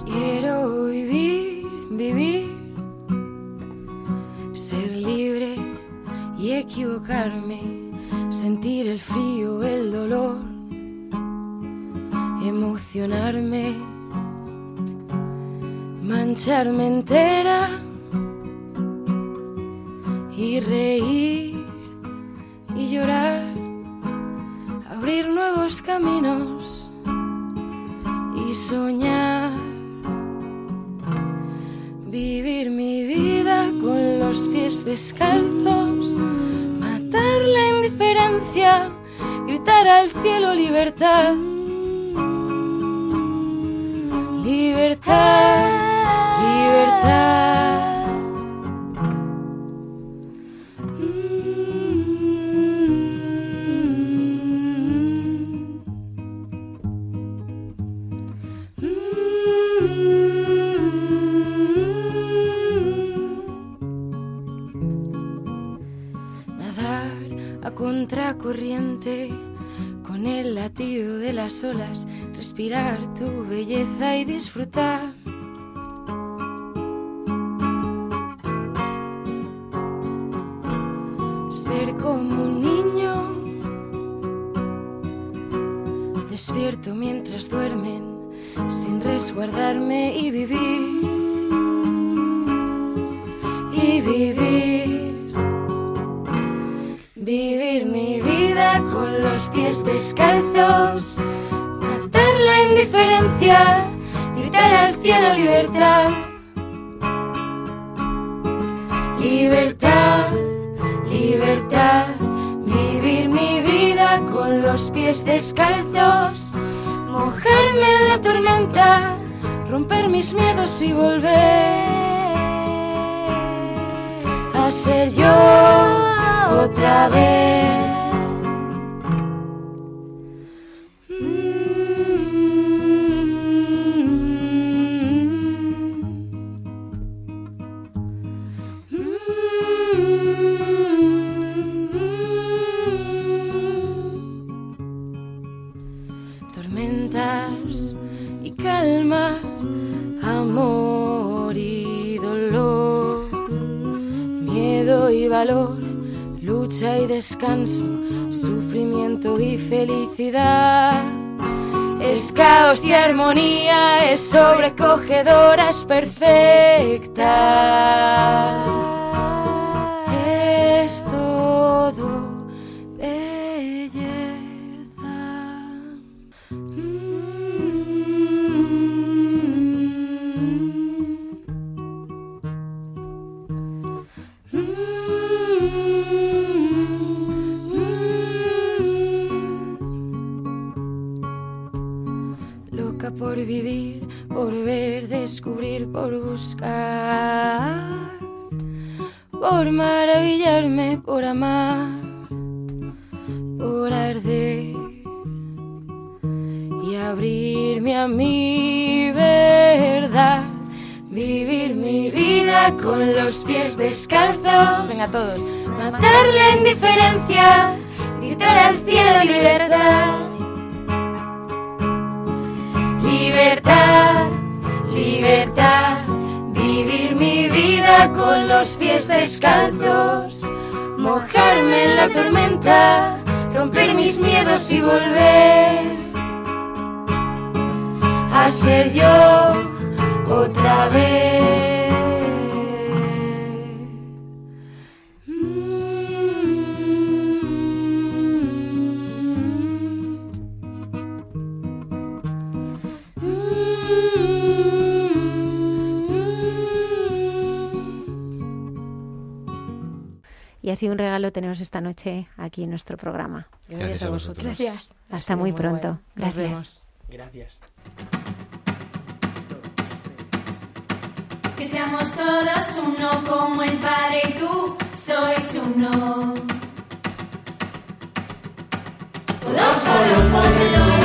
Quiero vivir, vivir, ser libre y equivocarme, sentir el frío, el dolor, emocionarme, mancharme entera y reír y llorar, abrir nuevos caminos y soñar. Vivir mi vida con los pies descalzos, matar la indiferencia, gritar al cielo libertad. Libertad, libertad. Contracorriente con el latido de las olas, respirar tu belleza y disfrutar. Ser como un niño Despierto mientras duermen, sin resguardarme y vivir. Y vivir. Descalzos. Matar la indiferencia. Gritar al cielo libertad. Libertad, libertad, vivir mi vida con los pies descalzos, mojarme en la tormenta, romper mis miedos y volver a ser yo otra vez. Lucha y descanso, sufrimiento y felicidad. Es caos y armonía, es sobrecogedora, es perfecta. Por ver, descubrir, por buscar, por maravillarme, por amar, por arder y abrirme a mi verdad. Vivir mi vida con los pies descalzos. Venga todos. Matar la indiferencia. Gritar al cielo libertad. Libertad, libertad. Vivir mi vida con los pies descalzos. Mojarme en la tormenta. Romper mis miedos y volver a ser yo otra vez. Y ha sido un regalo teneros esta noche aquí en nuestro programa. Gracias Gracias a vosotros. Gracias. Hasta muy muy pronto. Gracias. vemos. Gracias. Que seamos todos uno como el Padre y tú sois uno. Todos forofos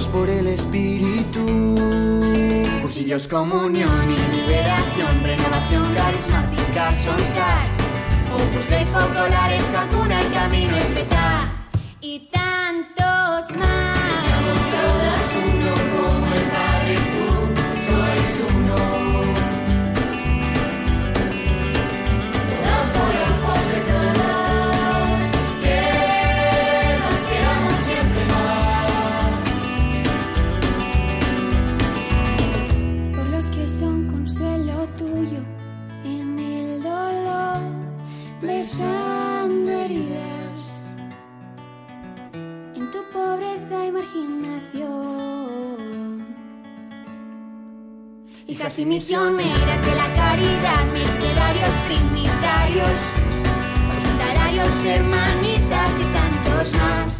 movidos por el Espíritu. Cursillos, comunión y liberación, renovación carismática, Sonstar, Opus Dei, focolares, Hakuna, el camino en Feta. y tantos más. Seamos todos y misioneras de la caridad, mercedarios, trinitarios, hospitalarios, hermanitas y tantos más.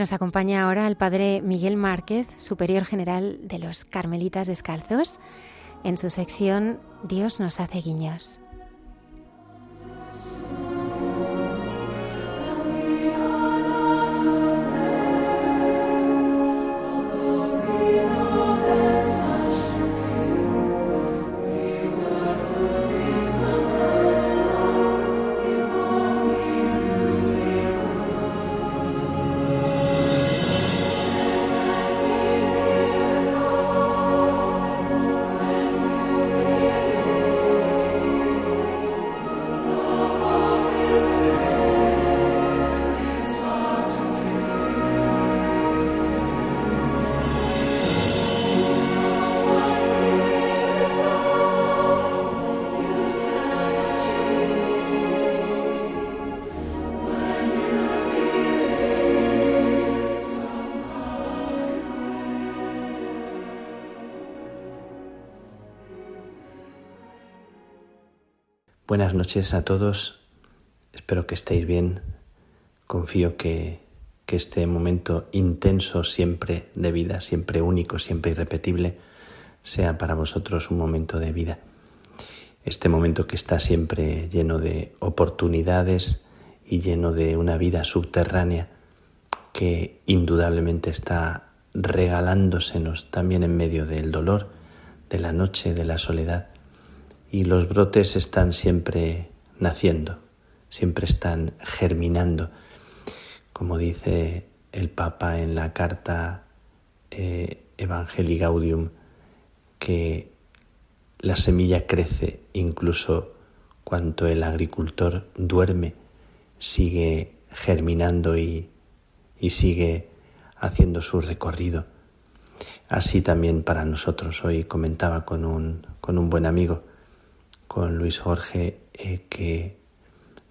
Nos acompaña ahora el padre Miguel Márquez, superior general de los Carmelitas Descalzos, en su sección Dios nos hace guiños. Noches a todos, espero que estéis bien. Confío que, que, este momento intenso siempre de vida, siempre único, siempre irrepetible, sea para vosotros un momento de vida. Este momento que está siempre lleno de oportunidades y lleno de una vida subterránea que indudablemente está regalándosenos también en medio del dolor, de la noche, de la soledad y los brotes están siempre naciendo, siempre están germinando. Como dice el Papa en la carta eh, Evangelii Gaudium, que la semilla crece incluso cuando el agricultor duerme, sigue germinando y, y sigue haciendo su recorrido. Así también para nosotros. Hoy comentaba con un, con un buen amigo con Luis Jorge eh, que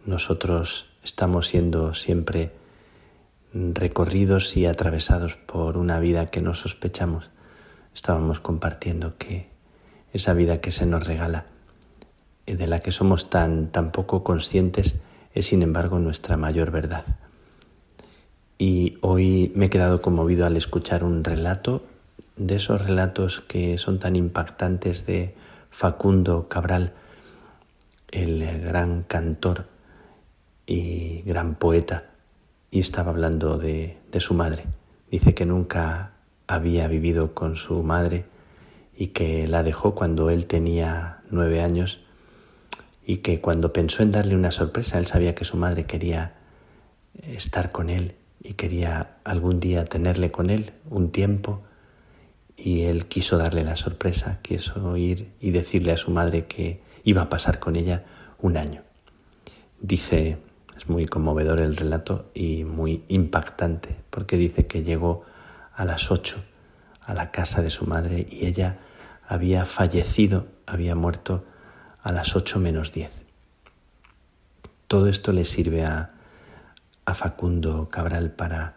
nosotros estamos siendo siempre recorridos y atravesados por una vida que no sospechamos. Estábamos compartiendo que esa vida que se nos regala, y de la que somos tan, tan poco conscientes, es sin embargo nuestra mayor verdad. Y hoy me he quedado conmovido al escuchar un relato de esos relatos que son tan impactantes de Facundo Cabral, el gran cantor y gran poeta, y estaba hablando de, su madre. Dice que nunca había vivido con su madre y que la dejó cuando él tenía nueve años y que cuando pensó en darle una sorpresa, él sabía que su madre quería estar con él y quería algún día tenerle con él un tiempo y él quiso darle la sorpresa, quiso ir y decirle a su madre que iba a pasar con ella un año. Dice, es muy conmovedor el relato y muy impactante, porque dice que llegó a las ocho a la casa de su madre y ella había fallecido, había muerto a las ocho menos diez. Todo esto le sirve a, a Facundo Cabral para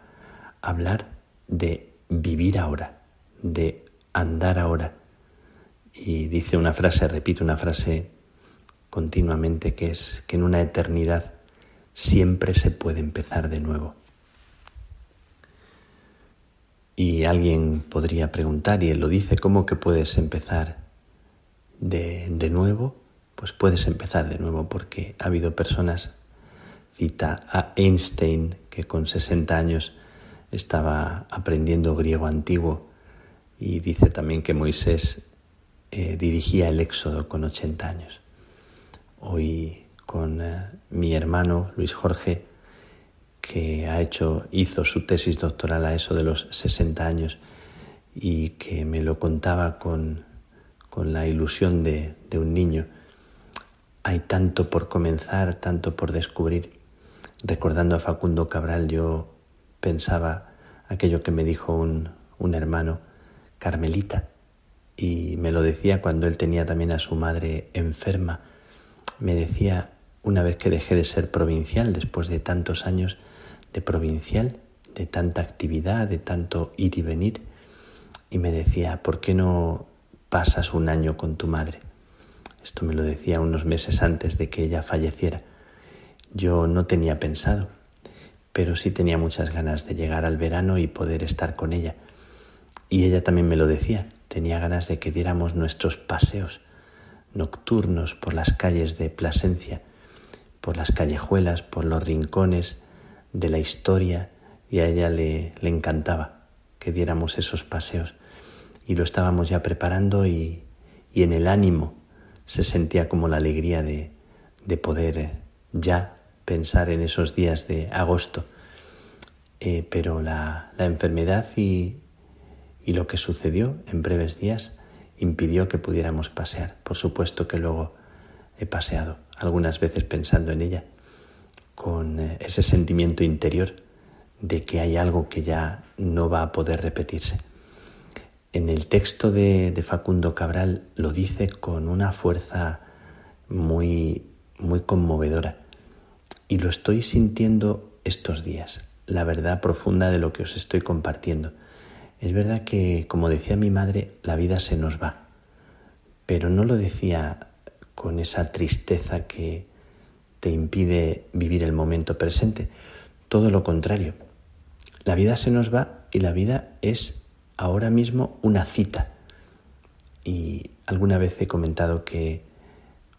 hablar de vivir ahora, de andar ahora. Y dice una frase, repite una frase continuamente, que es que en una eternidad siempre se puede empezar de nuevo. Y alguien podría preguntar, y él lo dice, ¿cómo que puedes empezar de, de nuevo? Pues puedes empezar de nuevo porque ha habido personas, cita a Einstein, que con 60 años estaba aprendiendo griego antiguo, y dice también que Moisés eh, dirigía el Éxodo con 80 años. Hoy con eh, mi hermano Luis Jorge, que ha hecho, hizo su tesis doctoral a eso de los 60 años y que me lo contaba con, con la ilusión de, de un niño. Hay tanto por comenzar, tanto por descubrir. Recordando a Facundo Cabral, yo pensaba aquello que me dijo un, un hermano, Carmelita, y me lo decía cuando él tenía también a su madre enferma. Me decía, una vez que dejé de ser provincial, después de tantos años de provincial, de tanta actividad, de tanto ir y venir, y me decía, ¿por qué no pasas un año con tu madre? Esto me lo decía unos meses antes de que ella falleciera. Yo no tenía pensado, pero sí tenía muchas ganas de llegar al verano y poder estar con ella. Y ella también me lo decía, tenía ganas de que diéramos nuestros paseos nocturnos por las calles de Plasencia, por las callejuelas, por los rincones de la historia, y a ella le, le encantaba que diéramos esos paseos. Y lo estábamos ya preparando y, y en el ánimo se sentía como la alegría de, de poder eh, ya pensar en esos días de agosto. Eh, pero la, la enfermedad y, y lo que sucedió en breves días impidió que pudiéramos pasear. Por supuesto que luego he paseado algunas veces pensando en ella, con eh, ese sentimiento interior de que hay algo que ya no va a poder repetirse. En el texto de, de Facundo Cabral lo dice con una fuerza muy, muy conmovedora y lo estoy sintiendo estos días, la verdad profunda de lo que os estoy compartiendo. Es verdad que, como decía mi madre, la vida se nos va, pero no lo decía con esa tristeza que te impide vivir el momento presente. Todo lo contrario. La vida se nos va y la vida es ahora mismo una cita. Y alguna vez he comentado que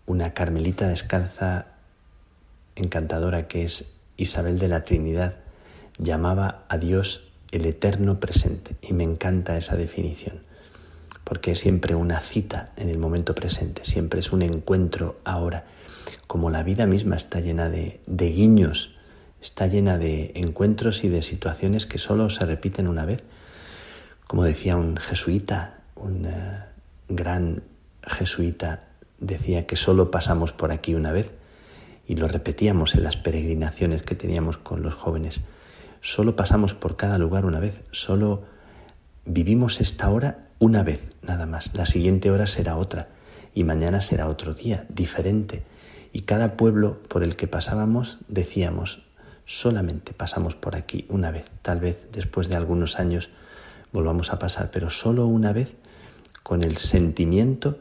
una carmelita descalza encantadora que es Isabel de la Trinidad llamaba a Dios el eterno presente. Y me encanta esa definición, porque es siempre una cita en el momento presente, siempre es un encuentro ahora. Como la vida misma está llena de, guiños, está llena de encuentros y de situaciones que solo se repiten una vez. Como decía un jesuita, un uh, gran jesuita, decía que solo pasamos por aquí una vez y lo repetíamos en las peregrinaciones que teníamos con los jóvenes. Solo pasamos por cada lugar una vez, solo vivimos esta hora una vez, nada más. La siguiente hora será otra y mañana será otro día, diferente. Y cada pueblo por el que pasábamos decíamos, solamente pasamos por aquí una vez. Tal vez después de algunos años volvamos a pasar, pero solo una vez con el sentimiento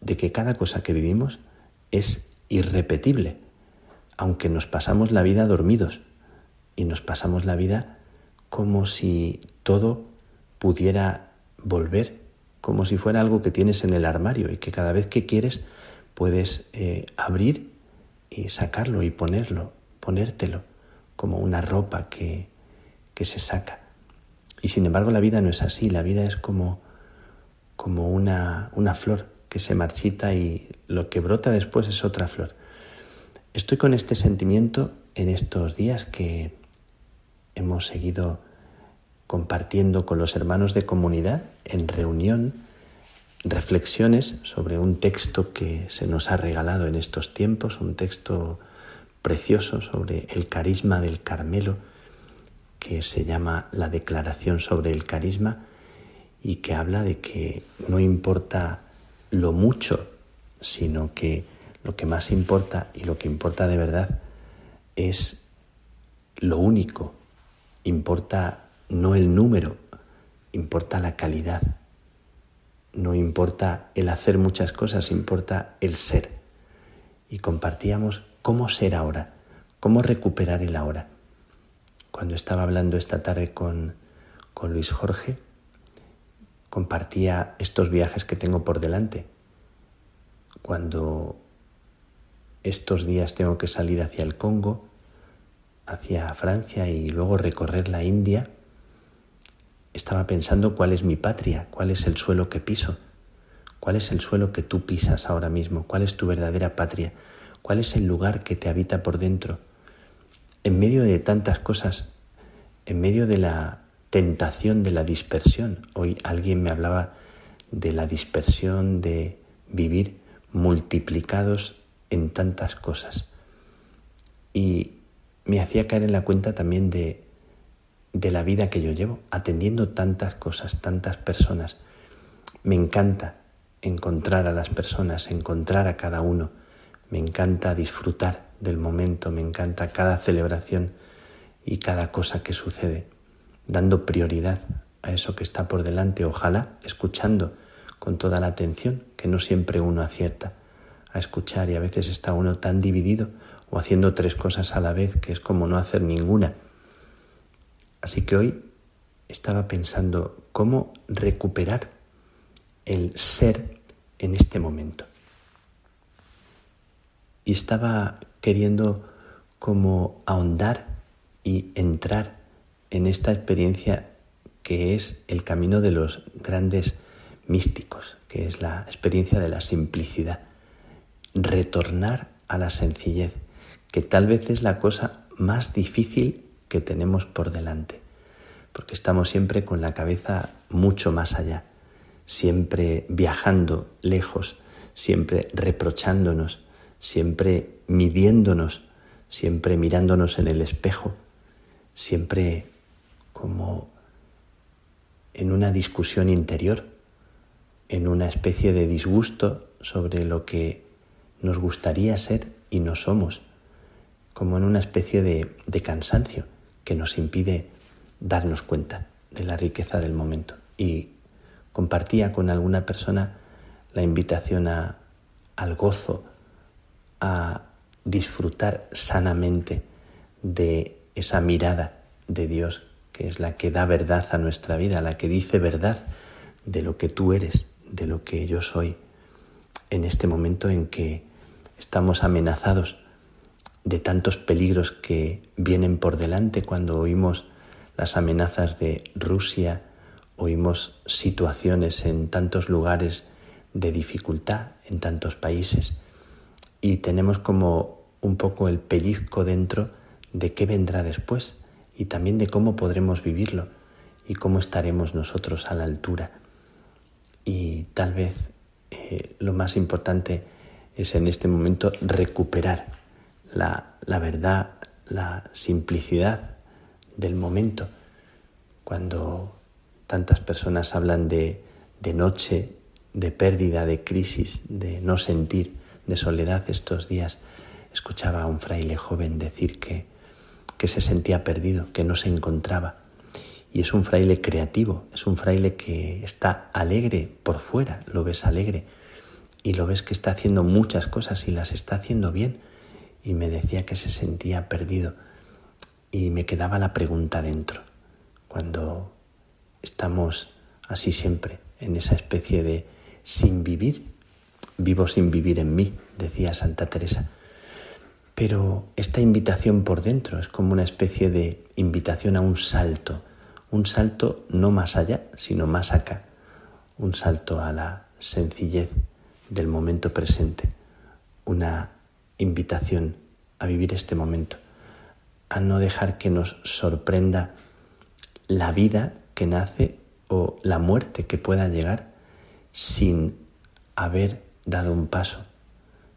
de que cada cosa que vivimos es irrepetible, aunque nos pasamos la vida dormidos, y nos pasamos la vida como si todo pudiera volver, como si fuera algo que tienes en el armario y que cada vez que quieres puedes eh, abrir y sacarlo y ponerlo, ponértelo como una ropa que, que se saca. Y sin embargo la vida no es así, la vida es como, como una, una flor que se marchita y lo que brota después es otra flor. Estoy con este sentimiento en estos días que hemos seguido compartiendo con los hermanos de comunidad en reunión reflexiones sobre un texto que se nos ha regalado en estos tiempos, un texto precioso sobre el carisma del Carmelo, que se llama La Declaración sobre el Carisma y que habla de que no importa lo mucho, sino que lo que más importa y lo que importa de verdad es lo único, Importa no el número, importa la calidad. No importa el hacer muchas cosas, importa el ser. Y compartíamos cómo ser ahora, cómo recuperar el ahora. Cuando estaba hablando esta tarde con, con Luis Jorge, compartía estos viajes que tengo por delante. Cuando estos días tengo que salir hacia el Congo, hacia Francia y luego recorrer la India, estaba pensando cuál es mi patria, cuál es el suelo que piso, cuál es el suelo que tú pisas ahora mismo, cuál es tu verdadera patria, ¿Cuál es el lugar que te habita por dentro? En medio de tantas cosas, en medio de la tentación de la dispersión. Hoy alguien me hablaba de la dispersión de vivir multiplicados en tantas cosas. Y me hacía caer en la cuenta también de, de la vida que yo llevo, atendiendo tantas cosas, tantas personas. Me encanta encontrar a las personas, encontrar a cada uno. Me encanta disfrutar del momento, me encanta cada celebración y cada cosa que sucede, dando prioridad a eso que está por delante, ojalá escuchando con toda la atención, que no siempre uno acierta a escuchar y a veces está uno tan dividido o haciendo tres cosas a la vez que es como no hacer ninguna. Así que hoy estaba pensando cómo recuperar el ser en este momento. Y estaba queriendo como ahondar y entrar en esta experiencia que es el camino de los grandes místicos, que es la experiencia de la simplicidad. Retornar a la sencillez, que tal vez es la cosa más difícil que tenemos por delante, porque estamos siempre con la cabeza mucho más allá, siempre viajando lejos, siempre reprochándonos, siempre midiéndonos, siempre mirándonos en el espejo, siempre como en una discusión interior, en una especie de disgusto sobre lo que nos gustaría ser y no somos, como en una especie de, cansancio que nos impide darnos cuenta de la riqueza del momento. Y compartía con alguna persona la invitación al gozo, a disfrutar sanamente de esa mirada de Dios, que es la que da verdad a nuestra vida, la que dice verdad de lo que tú eres, de lo que yo soy, en este momento en que estamos amenazados de tantos peligros que vienen por delante cuando oímos las amenazas de Rusia, oímos situaciones en tantos lugares de dificultad, en tantos países, y tenemos como un poco el pellizco dentro de qué vendrá después y también de cómo podremos vivirlo y cómo estaremos nosotros a la altura. Y tal vez eh, lo más importante es en este momento recuperar la, verdad, la simplicidad del momento. Cuando tantas personas hablan de, de noche, de pérdida, de crisis, de no sentir, de soledad estos días, escuchaba a un fraile joven decir que, que se sentía perdido, que no se encontraba. Y es un fraile creativo, es un fraile que está alegre por fuera, lo ves alegre y lo ves que está haciendo muchas cosas y las está haciendo bien. Y me decía que se sentía perdido. Y me quedaba la pregunta dentro, cuando estamos así siempre, en esa especie de sin vivir, vivo sin vivir en mí, decía Santa Teresa. Pero esta invitación por dentro es como una especie de invitación a un salto, un salto no más allá, sino más acá, un salto a la sencillez del momento presente, una invitación a vivir este momento, a no dejar que nos sorprenda la vida que nace o la muerte que pueda llegar sin haber dado un paso,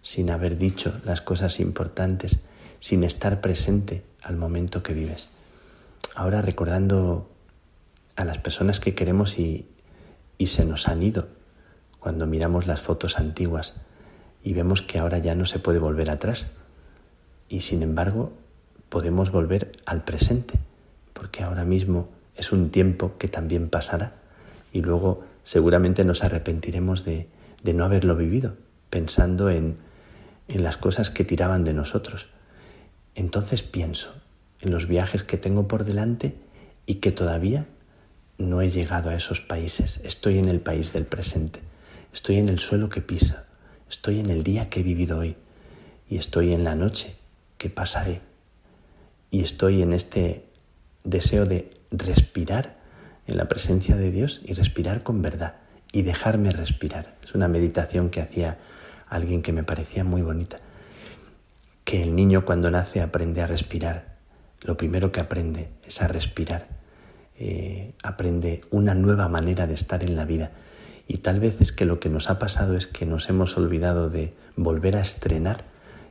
sin haber dicho las cosas importantes, sin estar presente al momento que vives. Ahora recordando a las personas que queremos y, y se nos han ido cuando miramos las fotos antiguas y vemos que ahora ya no se puede volver atrás y sin embargo podemos volver al presente porque ahora mismo es un tiempo que también pasará y luego seguramente nos arrepentiremos de, no haberlo vivido, pensando en, en las cosas que tiraban de nosotros. Entonces pienso en los viajes que tengo por delante y que todavía no he llegado a esos países. Estoy en el país del presente, estoy en el suelo que pisa, estoy en el día que he vivido hoy y estoy en la noche que pasaré. Y estoy en este deseo de respirar en la presencia de Dios y respirar con verdad y dejarme respirar. Es una meditación que hacía alguien que me parecía muy bonita. que el niño cuando nace aprende a respirar. Lo primero que aprende es a respirar. Eh, aprende una nueva manera de estar en la vida. Y tal vez es que lo que nos ha pasado es que nos hemos olvidado de volver a estrenar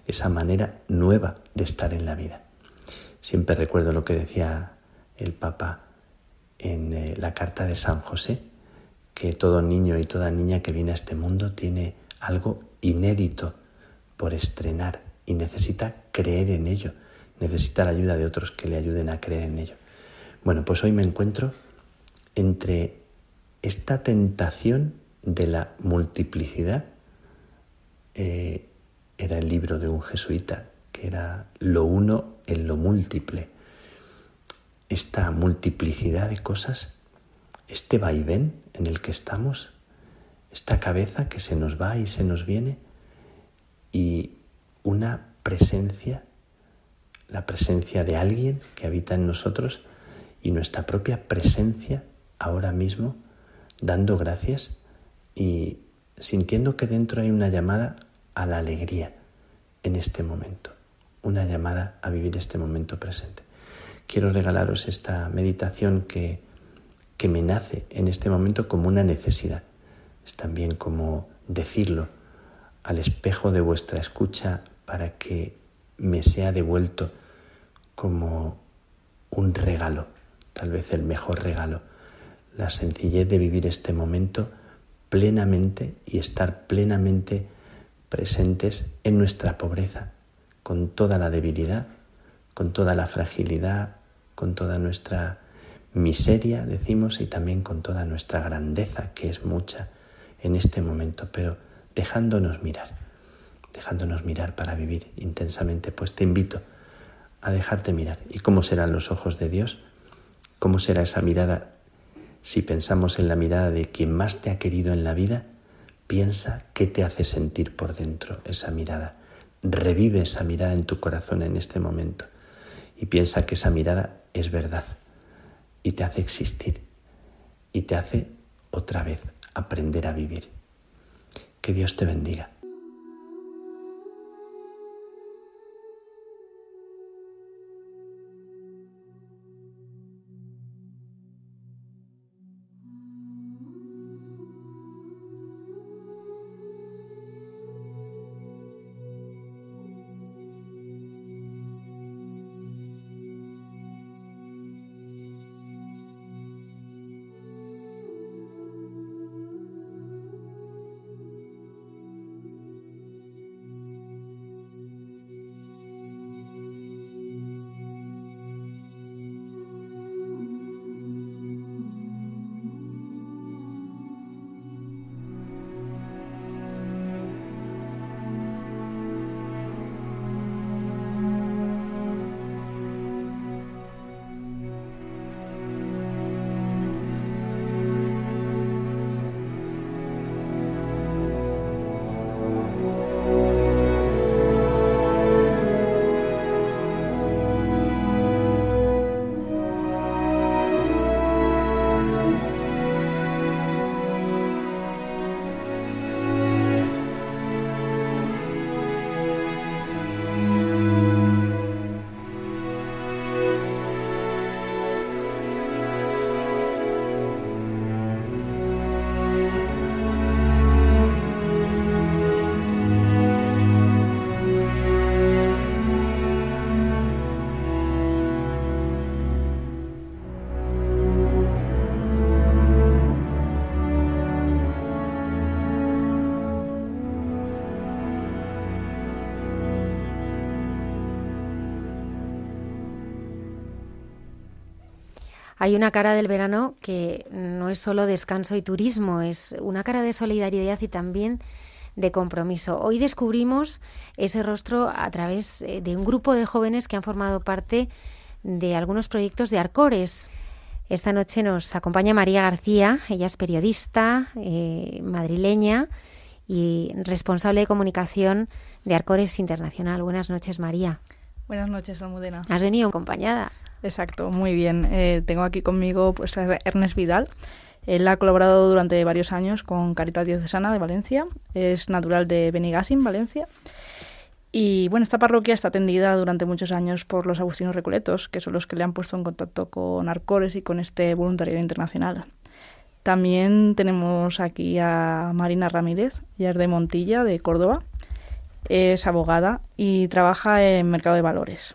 esa manera nueva de estar en la vida. Siempre recuerdo lo que decía el Papa en eh, la carta de San José, que todo niño y toda niña que viene a este mundo tiene algo inédito por estrenar y necesita creer en ello, necesita la ayuda de otros que le ayuden a creer en ello. Bueno, pues hoy me encuentro entre esta tentación de la multiplicidad, eh, era el libro de un jesuita, que era lo uno en lo múltiple. Esta multiplicidad de cosas, este vaivén en el que estamos, esta cabeza que se nos va y se nos viene, y una presencia, la presencia de alguien que habita en nosotros y nuestra propia presencia ahora mismo, dando gracias y sintiendo que dentro hay una llamada a la alegría en este momento, una llamada a vivir este momento presente. Quiero regalaros esta meditación que, que me nace en este momento como una necesidad. Es también como decirlo al espejo de vuestra escucha para que me sea devuelto como un regalo, tal vez el mejor regalo, la sencillez de vivir este momento plenamente y estar plenamente presentes en nuestra pobreza, con toda la debilidad, con toda la fragilidad, con toda nuestra miseria, decimos, y también con toda nuestra grandeza, que es mucha en este momento, pero dejándonos mirar, dejándonos mirar para vivir intensamente, pues te invito a dejarte mirar. ¿Y cómo serán los ojos de Dios? ¿Cómo será esa mirada si pensamos en la mirada de quien más te ha querido en la vida? Piensa qué te hace sentir por dentro esa mirada. Revive esa mirada en tu corazón en este momento y piensa que esa mirada es verdad y te hace existir y te hace otra vez aprender a vivir. Que Dios te bendiga. Hay una cara del verano que no es solo descanso y turismo, es una cara de solidaridad y también de compromiso. Hoy descubrimos ese rostro a través eh, de un grupo de jóvenes que han formado parte de algunos proyectos de Arcores. Esta noche nos acompaña María García, ella es periodista eh, madrileña y responsable de comunicación de Arcores Internacional. Buenas noches, María. Buenas noches, Almudena. Has venido acompañada. Exacto, muy bien. Eh, tengo aquí conmigo pues, a Ernest Vidal. Él ha colaborado durante varios años con Caritas Diocesana de Valencia. Es natural de Benigassim, Valencia. Y bueno, esta parroquia está atendida durante muchos años por los agustinos recoletos, que son los que le han puesto en contacto con Arcores y con este voluntariado internacional. También tenemos aquí a Marina Ramírez, ya es de Montilla, de Córdoba. Es abogada y trabaja en mercado de valores.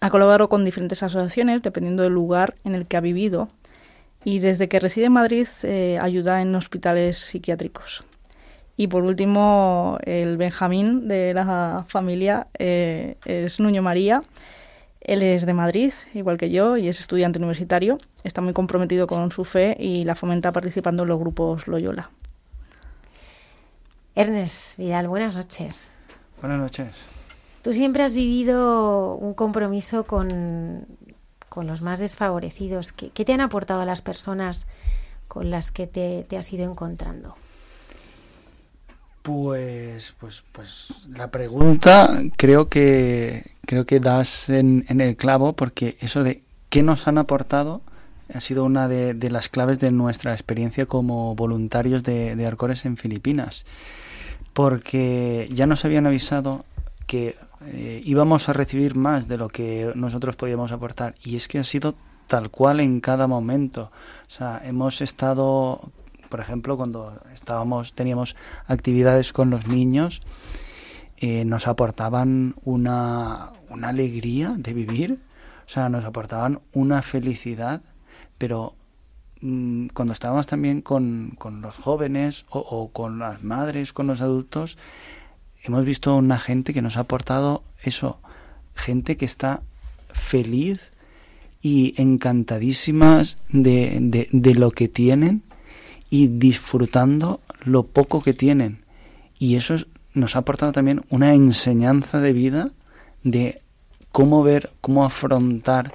Ha colaborado con diferentes asociaciones dependiendo del lugar en el que ha vivido y desde que reside en Madrid eh, ayuda en hospitales psiquiátricos. Y por último, el Benjamín de la familia eh, es Nuño María. Él es de Madrid, igual que yo, y es estudiante universitario. Está muy comprometido con su fe y la fomenta participando en los grupos Loyola. Ernest Vidal, buenas noches. Buenas noches. Tú siempre has vivido un compromiso con, con los más desfavorecidos. ¿Qué, ¿Qué, te han aportado las personas con las que te, has ido encontrando? Pues, pues, pues la pregunta creo que creo que das en, el clavo porque eso de qué nos han aportado ha sido una de, de las claves de nuestra experiencia como voluntarios de, de, Arcores en Filipinas. Porque ya nos habían avisado que eh, íbamos a recibir más de lo que nosotros podíamos aportar. Y es que ha sido tal cual en cada momento. O sea, hemos estado por ejemplo, cuando estábamos, teníamos actividades con los niños, eh, nos aportaban una, una alegría de vivir, o sea, nos aportaban una felicidad, pero mmm, cuando estábamos también con, con los jóvenes o, con las madres, con los adultos, hemos visto una gente que nos ha aportado eso, gente que está feliz y encantadísimas de, de, de lo que tienen y disfrutando lo poco que tienen. Y eso nos ha aportado también una enseñanza de vida de cómo ver, cómo afrontar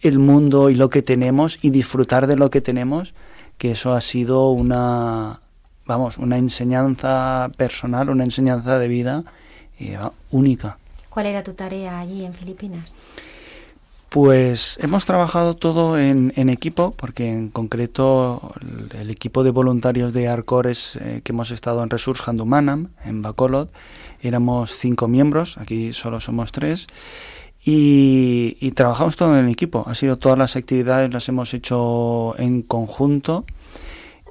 el mundo y lo que tenemos y disfrutar de lo que tenemos, que eso ha sido una, vamos, una enseñanza personal, una enseñanza de vida eh, única. ¿Cuál era tu tarea allí en Filipinas? Pues hemos trabajado todo en, en, equipo, porque en concreto el, el equipo de voluntarios de Arcores eh, que hemos estado en Resurs Handumanam, en Bacolod, éramos cinco miembros, aquí solo somos tres, y, y, trabajamos todo en equipo. Ha sido todas las actividades las hemos hecho en conjunto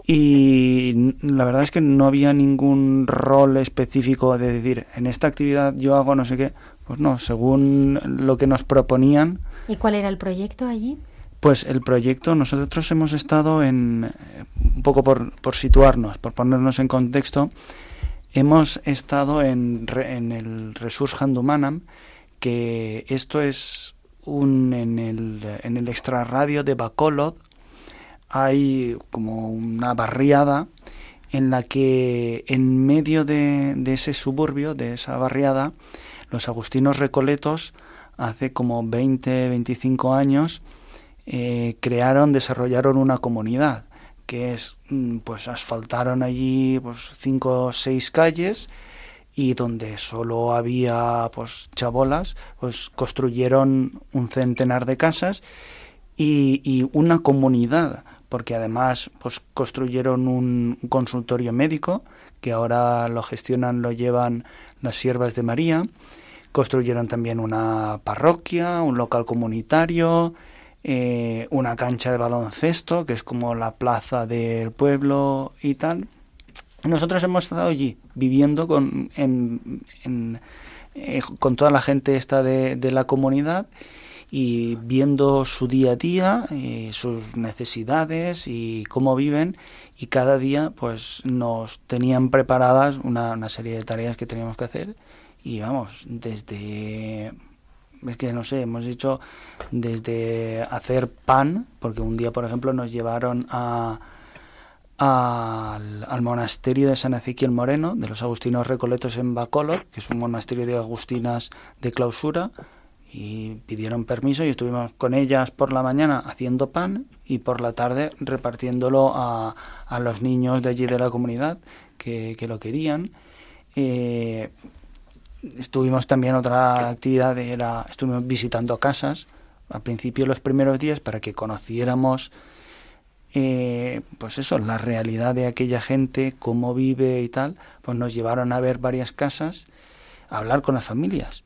y la verdad es que no había ningún rol específico de decir en esta actividad yo hago no sé qué. Pues no, según lo que nos proponían, ¿Y cuál era el proyecto allí? Pues el proyecto, nosotros hemos estado en, un poco por, por situarnos, por ponernos en contexto, hemos estado en, en el Resurs Handumanam, que esto es un, en, el, en el extrarradio de Bacolod, hay como una barriada en la que en medio de, de ese suburbio, de esa barriada, los agustinos recoletos hace como 20, 25 años, eh, crearon, desarrollaron una comunidad, que es, mm, pues asfaltaron allí pues cinco o seis calles y donde solo había pues chabolas, pues construyeron un centenar de casas y, y una comunidad, porque además pues construyeron un consultorio médico que ahora lo gestionan, lo llevan las siervas de María, construyeron también una parroquia, un local comunitario, eh, una cancha de baloncesto, que es como la plaza del pueblo y tal. Nosotros hemos estado allí viviendo con, en, en, eh, con toda la gente esta de, de, la comunidad y viendo su día a día, eh, sus necesidades y cómo viven y cada día pues nos tenían preparadas una, una serie de tareas que teníamos que hacer. Y vamos, desde es que no sé, hemos hecho desde hacer pan, porque un día, por ejemplo, nos llevaron a, al, al, monasterio de San Ezequiel Moreno, de los Agustinos Recoletos en Bacolod, que es un monasterio de agustinas de clausura, y pidieron permiso y estuvimos con ellas por la mañana haciendo pan y por la tarde repartiéndolo a, a los niños de allí de la comunidad que, que lo querían. Eh, estuvimos también otra actividad era estuvimos visitando casas al principio los primeros días para que conociéramos eh, pues eso la realidad de aquella gente cómo vive y tal pues nos llevaron a ver varias casas hablar con las familias.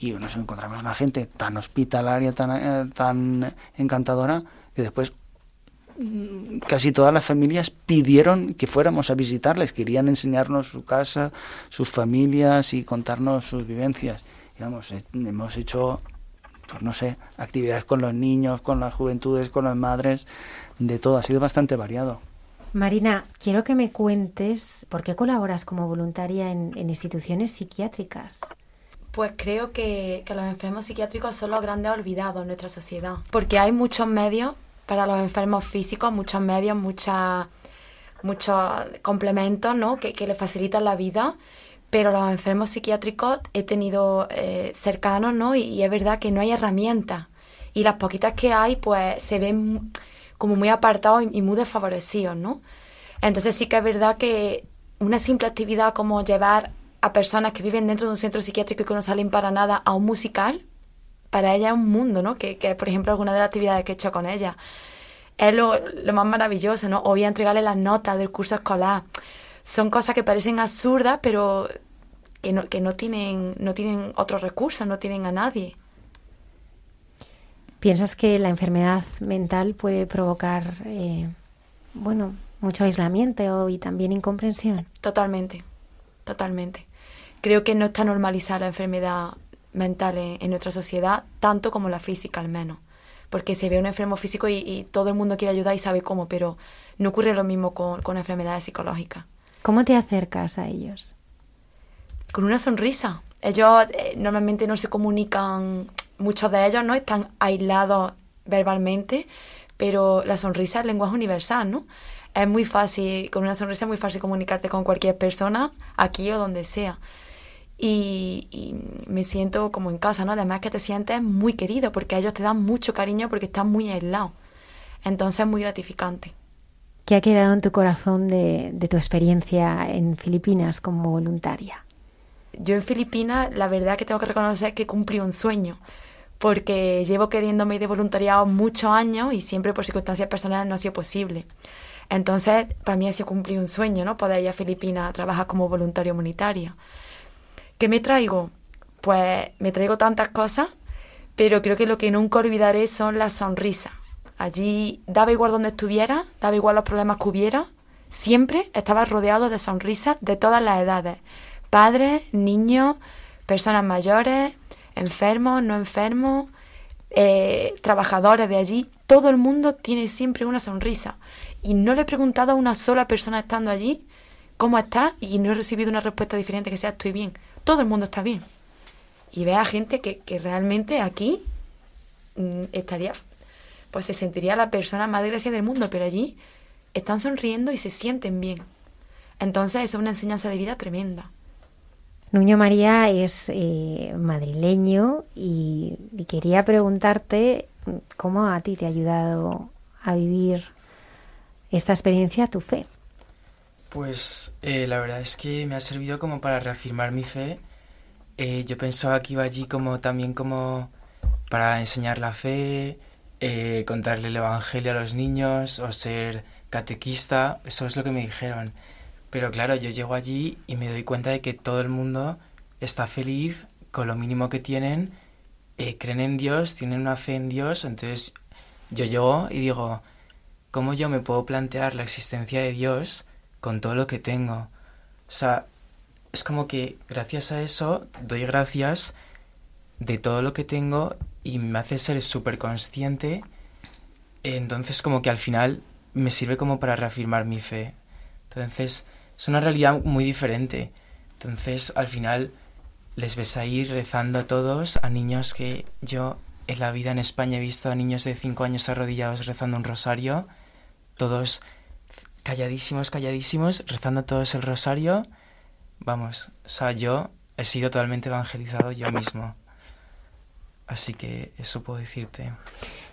Y nos encontramos una gente tan hospitalaria, tan, eh, tan encantadora, que después mm, casi todas las familias pidieron que fuéramos a visitarles, querían enseñarnos su casa, sus familias y contarnos sus vivencias. Vamos, eh, hemos hecho, pues no sé, actividades con los niños, con las juventudes, con las madres, de todo, ha sido bastante variado. Marina, quiero que me cuentes por qué colaboras como voluntaria en, en instituciones psiquiátricas. Pues creo que, que, los enfermos psiquiátricos son los grandes olvidados en nuestra sociedad, porque hay muchos medios para los enfermos físicos, muchos medios, mucha, muchos complementos ¿no? que, que les facilitan la vida, pero los enfermos psiquiátricos he tenido eh, cercanos ¿no? Y, y, es verdad que no hay herramientas y las poquitas que hay pues se ven como muy apartados y, y muy desfavorecidos, ¿no? Entonces sí que es verdad que una simple actividad como llevar a personas que viven dentro de un centro psiquiátrico y que no salen para nada a un musical, para ella es un mundo, ¿no? Que, que por ejemplo, alguna de las actividades que he hecho con ella. Es lo, lo más maravilloso, ¿no? O voy a entregarle las notas del curso escolar. Son cosas que parecen absurdas, pero que no, que no tienen, no tienen otros recursos, no tienen a nadie. ¿Piensas que la enfermedad mental puede provocar, eh, bueno, mucho aislamiento y también incomprensión? Totalmente, totalmente. Creo que no está normalizada la enfermedad mental en, en, nuestra sociedad, tanto como la física al menos. Porque se ve un enfermo físico y, y todo el mundo quiere ayudar y sabe cómo, pero no ocurre lo mismo con, con enfermedades psicológicas. ¿Cómo te acercas a ellos? Con una sonrisa. Ellos eh, normalmente no se comunican, muchos de ellos no están aislados verbalmente, pero la sonrisa es lenguaje universal, ¿no? Es muy fácil, con una sonrisa es muy fácil comunicarte con cualquier persona, aquí o donde sea. Y, y, me siento como en casa, ¿no? Además que te sientes muy querido porque ellos te dan mucho cariño porque están muy aislados. Entonces es muy gratificante. ¿Qué ha quedado en tu corazón de, de tu experiencia en Filipinas como voluntaria? Yo en Filipinas, la verdad que tengo que reconocer que cumplí un sueño, porque llevo queriéndome ir de voluntariado muchos años y siempre por circunstancias personales no ha sido posible. Entonces, para mí ha sido cumplir un sueño, ¿no? Poder ir a Filipinas a trabajar como voluntario humanitario. ¿Qué me traigo? Pues me traigo tantas cosas, pero creo que lo que nunca olvidaré son las sonrisas. Allí daba igual donde estuviera, daba igual los problemas que hubiera, siempre estaba rodeado de sonrisas de todas las edades. Padres, niños, personas mayores, enfermos, no enfermos, eh, trabajadores de allí. Todo el mundo tiene siempre una sonrisa. Y no le he preguntado a una sola persona estando allí cómo está y no he recibido una respuesta diferente que sea estoy bien. Todo el mundo está bien. Y ve a gente que, que realmente aquí mm, estaría, pues se sentiría la persona más desgraciada del mundo, pero allí están sonriendo y se sienten bien. Entonces es una enseñanza de vida tremenda. Nuño María es eh, madrileño y, y, quería preguntarte cómo a ti te ha ayudado a vivir esta experiencia tu fe. Pues eh, la verdad es que me ha servido como para reafirmar mi fe. Eh, yo pensaba que iba allí como también como para enseñar la fe, eh, contarle el evangelio a los niños o ser catequista. Eso es lo que me dijeron. Pero claro, yo llego allí y me doy cuenta de que todo el mundo está feliz con lo mínimo que tienen, creen en Dios, tienen una fe en Dios, entonces yo llego y digo, ¿cómo yo me puedo plantear la existencia de Dios con todo lo que tengo? O sea, es como que gracias a eso doy gracias de todo lo que tengo y me hace ser súper consciente, entonces como que al final me sirve como para reafirmar mi fe. Entonces, es una realidad muy diferente. Entonces, al final, les ves ahí rezando a todos, a niños que yo en la vida en España he visto a niños de 5 años arrodillados rezando un rosario, todos calladísimos, calladísimos, rezando todos el rosario. Vamos, o sea, yo he sido totalmente evangelizado yo mismo. Así que eso puedo decirte.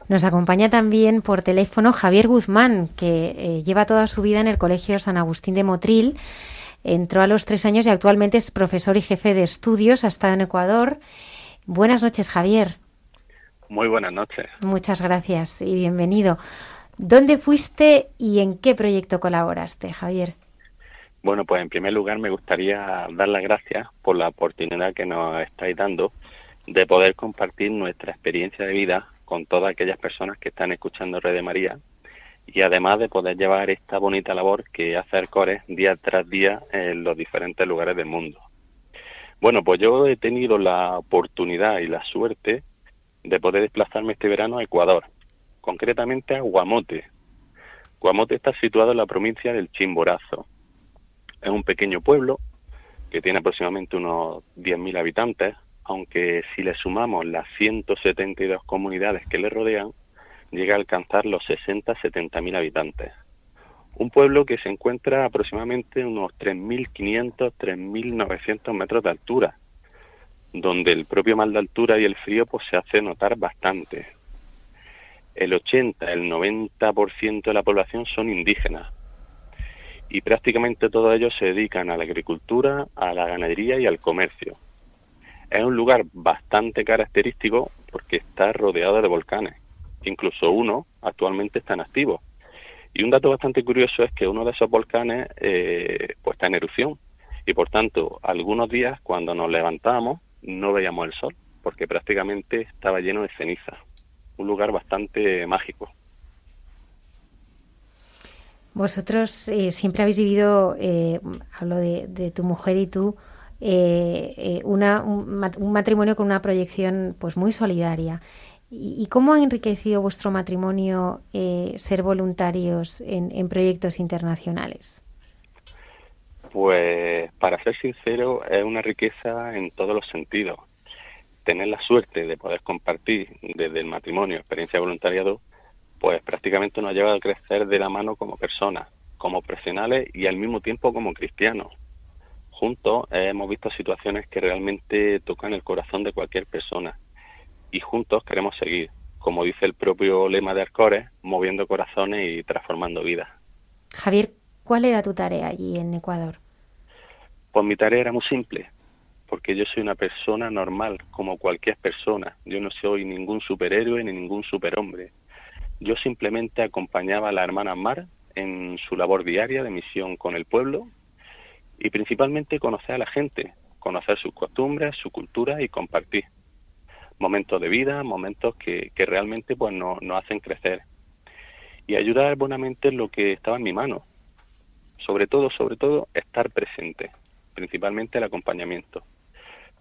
Nos acompaña también por teléfono Javier Guzmán, que eh, lleva toda su vida en el Colegio San Agustín de Motril. Entró a los tres años y actualmente es profesor y jefe de estudios, ha estado en Ecuador. Buenas noches, Javier. Muy buenas noches. Muchas gracias y bienvenido. ¿Dónde fuiste y en qué proyecto colaboraste, Javier? Bueno, pues en primer lugar me gustaría dar las gracias por la oportunidad que nos estáis dando de poder compartir nuestra experiencia de vida con todas aquellas personas que están escuchando Red de María y además de poder llevar esta bonita labor que hace Arcores día tras día en los diferentes lugares del mundo. Bueno, pues yo he tenido la oportunidad y la suerte de poder desplazarme este verano a Ecuador, concretamente a Guamote. Guamote está situado en la provincia del Chimborazo. Es un pequeño pueblo que tiene aproximadamente unos 10.000 habitantes, aunque si le sumamos las 172 comunidades que le rodean, llega a alcanzar los 60-70 mil habitantes. Un pueblo que se encuentra aproximadamente unos 3.500, 3.900 metros de altura, donde el propio mal de altura y el frío pues se hace notar bastante. El 80, el 90% de la población son indígenas y prácticamente todos ellos se dedican a la agricultura, a la ganadería y al comercio. Es un lugar bastante característico porque está rodeado de volcanes incluso uno actualmente está en activo. Y un dato bastante curioso es que uno de esos volcanes eh, pues está en erupción y por tanto algunos días cuando nos levantamos no veíamos el sol porque prácticamente estaba lleno de ceniza. Un lugar bastante mágico. Vosotros eh, siempre habéis vivido, eh, hablo de, tu mujer y tú, una, un, matrimonio con una proyección pues muy solidaria. ¿Y cómo ha enriquecido vuestro matrimonio eh, ser voluntarios en, proyectos internacionales? Pues, para ser sincero, es una riqueza en todos los sentidos. Tener la suerte de poder compartir desde el matrimonio experiencia de voluntariado, pues prácticamente nos ha llevado a crecer de la mano como personas, como profesionales y al mismo tiempo como cristianos. Juntos hemos visto situaciones que realmente tocan el corazón de cualquier persona y juntos queremos seguir, como dice el propio lema de Arcores, moviendo corazones y transformando vidas. Javier, ¿cuál era tu tarea allí en Ecuador? Pues mi tarea era muy simple, porque yo soy una persona normal, como cualquier persona. Yo no soy ningún superhéroe ni ningún superhombre. Yo simplemente acompañaba a la hermana Mar en su labor diaria de misión con el pueblo y principalmente conocer a la gente, conocer sus costumbres, su cultura y compartir momentos de vida, momentos que, realmente pues nos, hacen crecer. Y ayudar buenamente en lo que estaba en mi mano. Sobre todo, sobre todo, estar presente, principalmente el acompañamiento.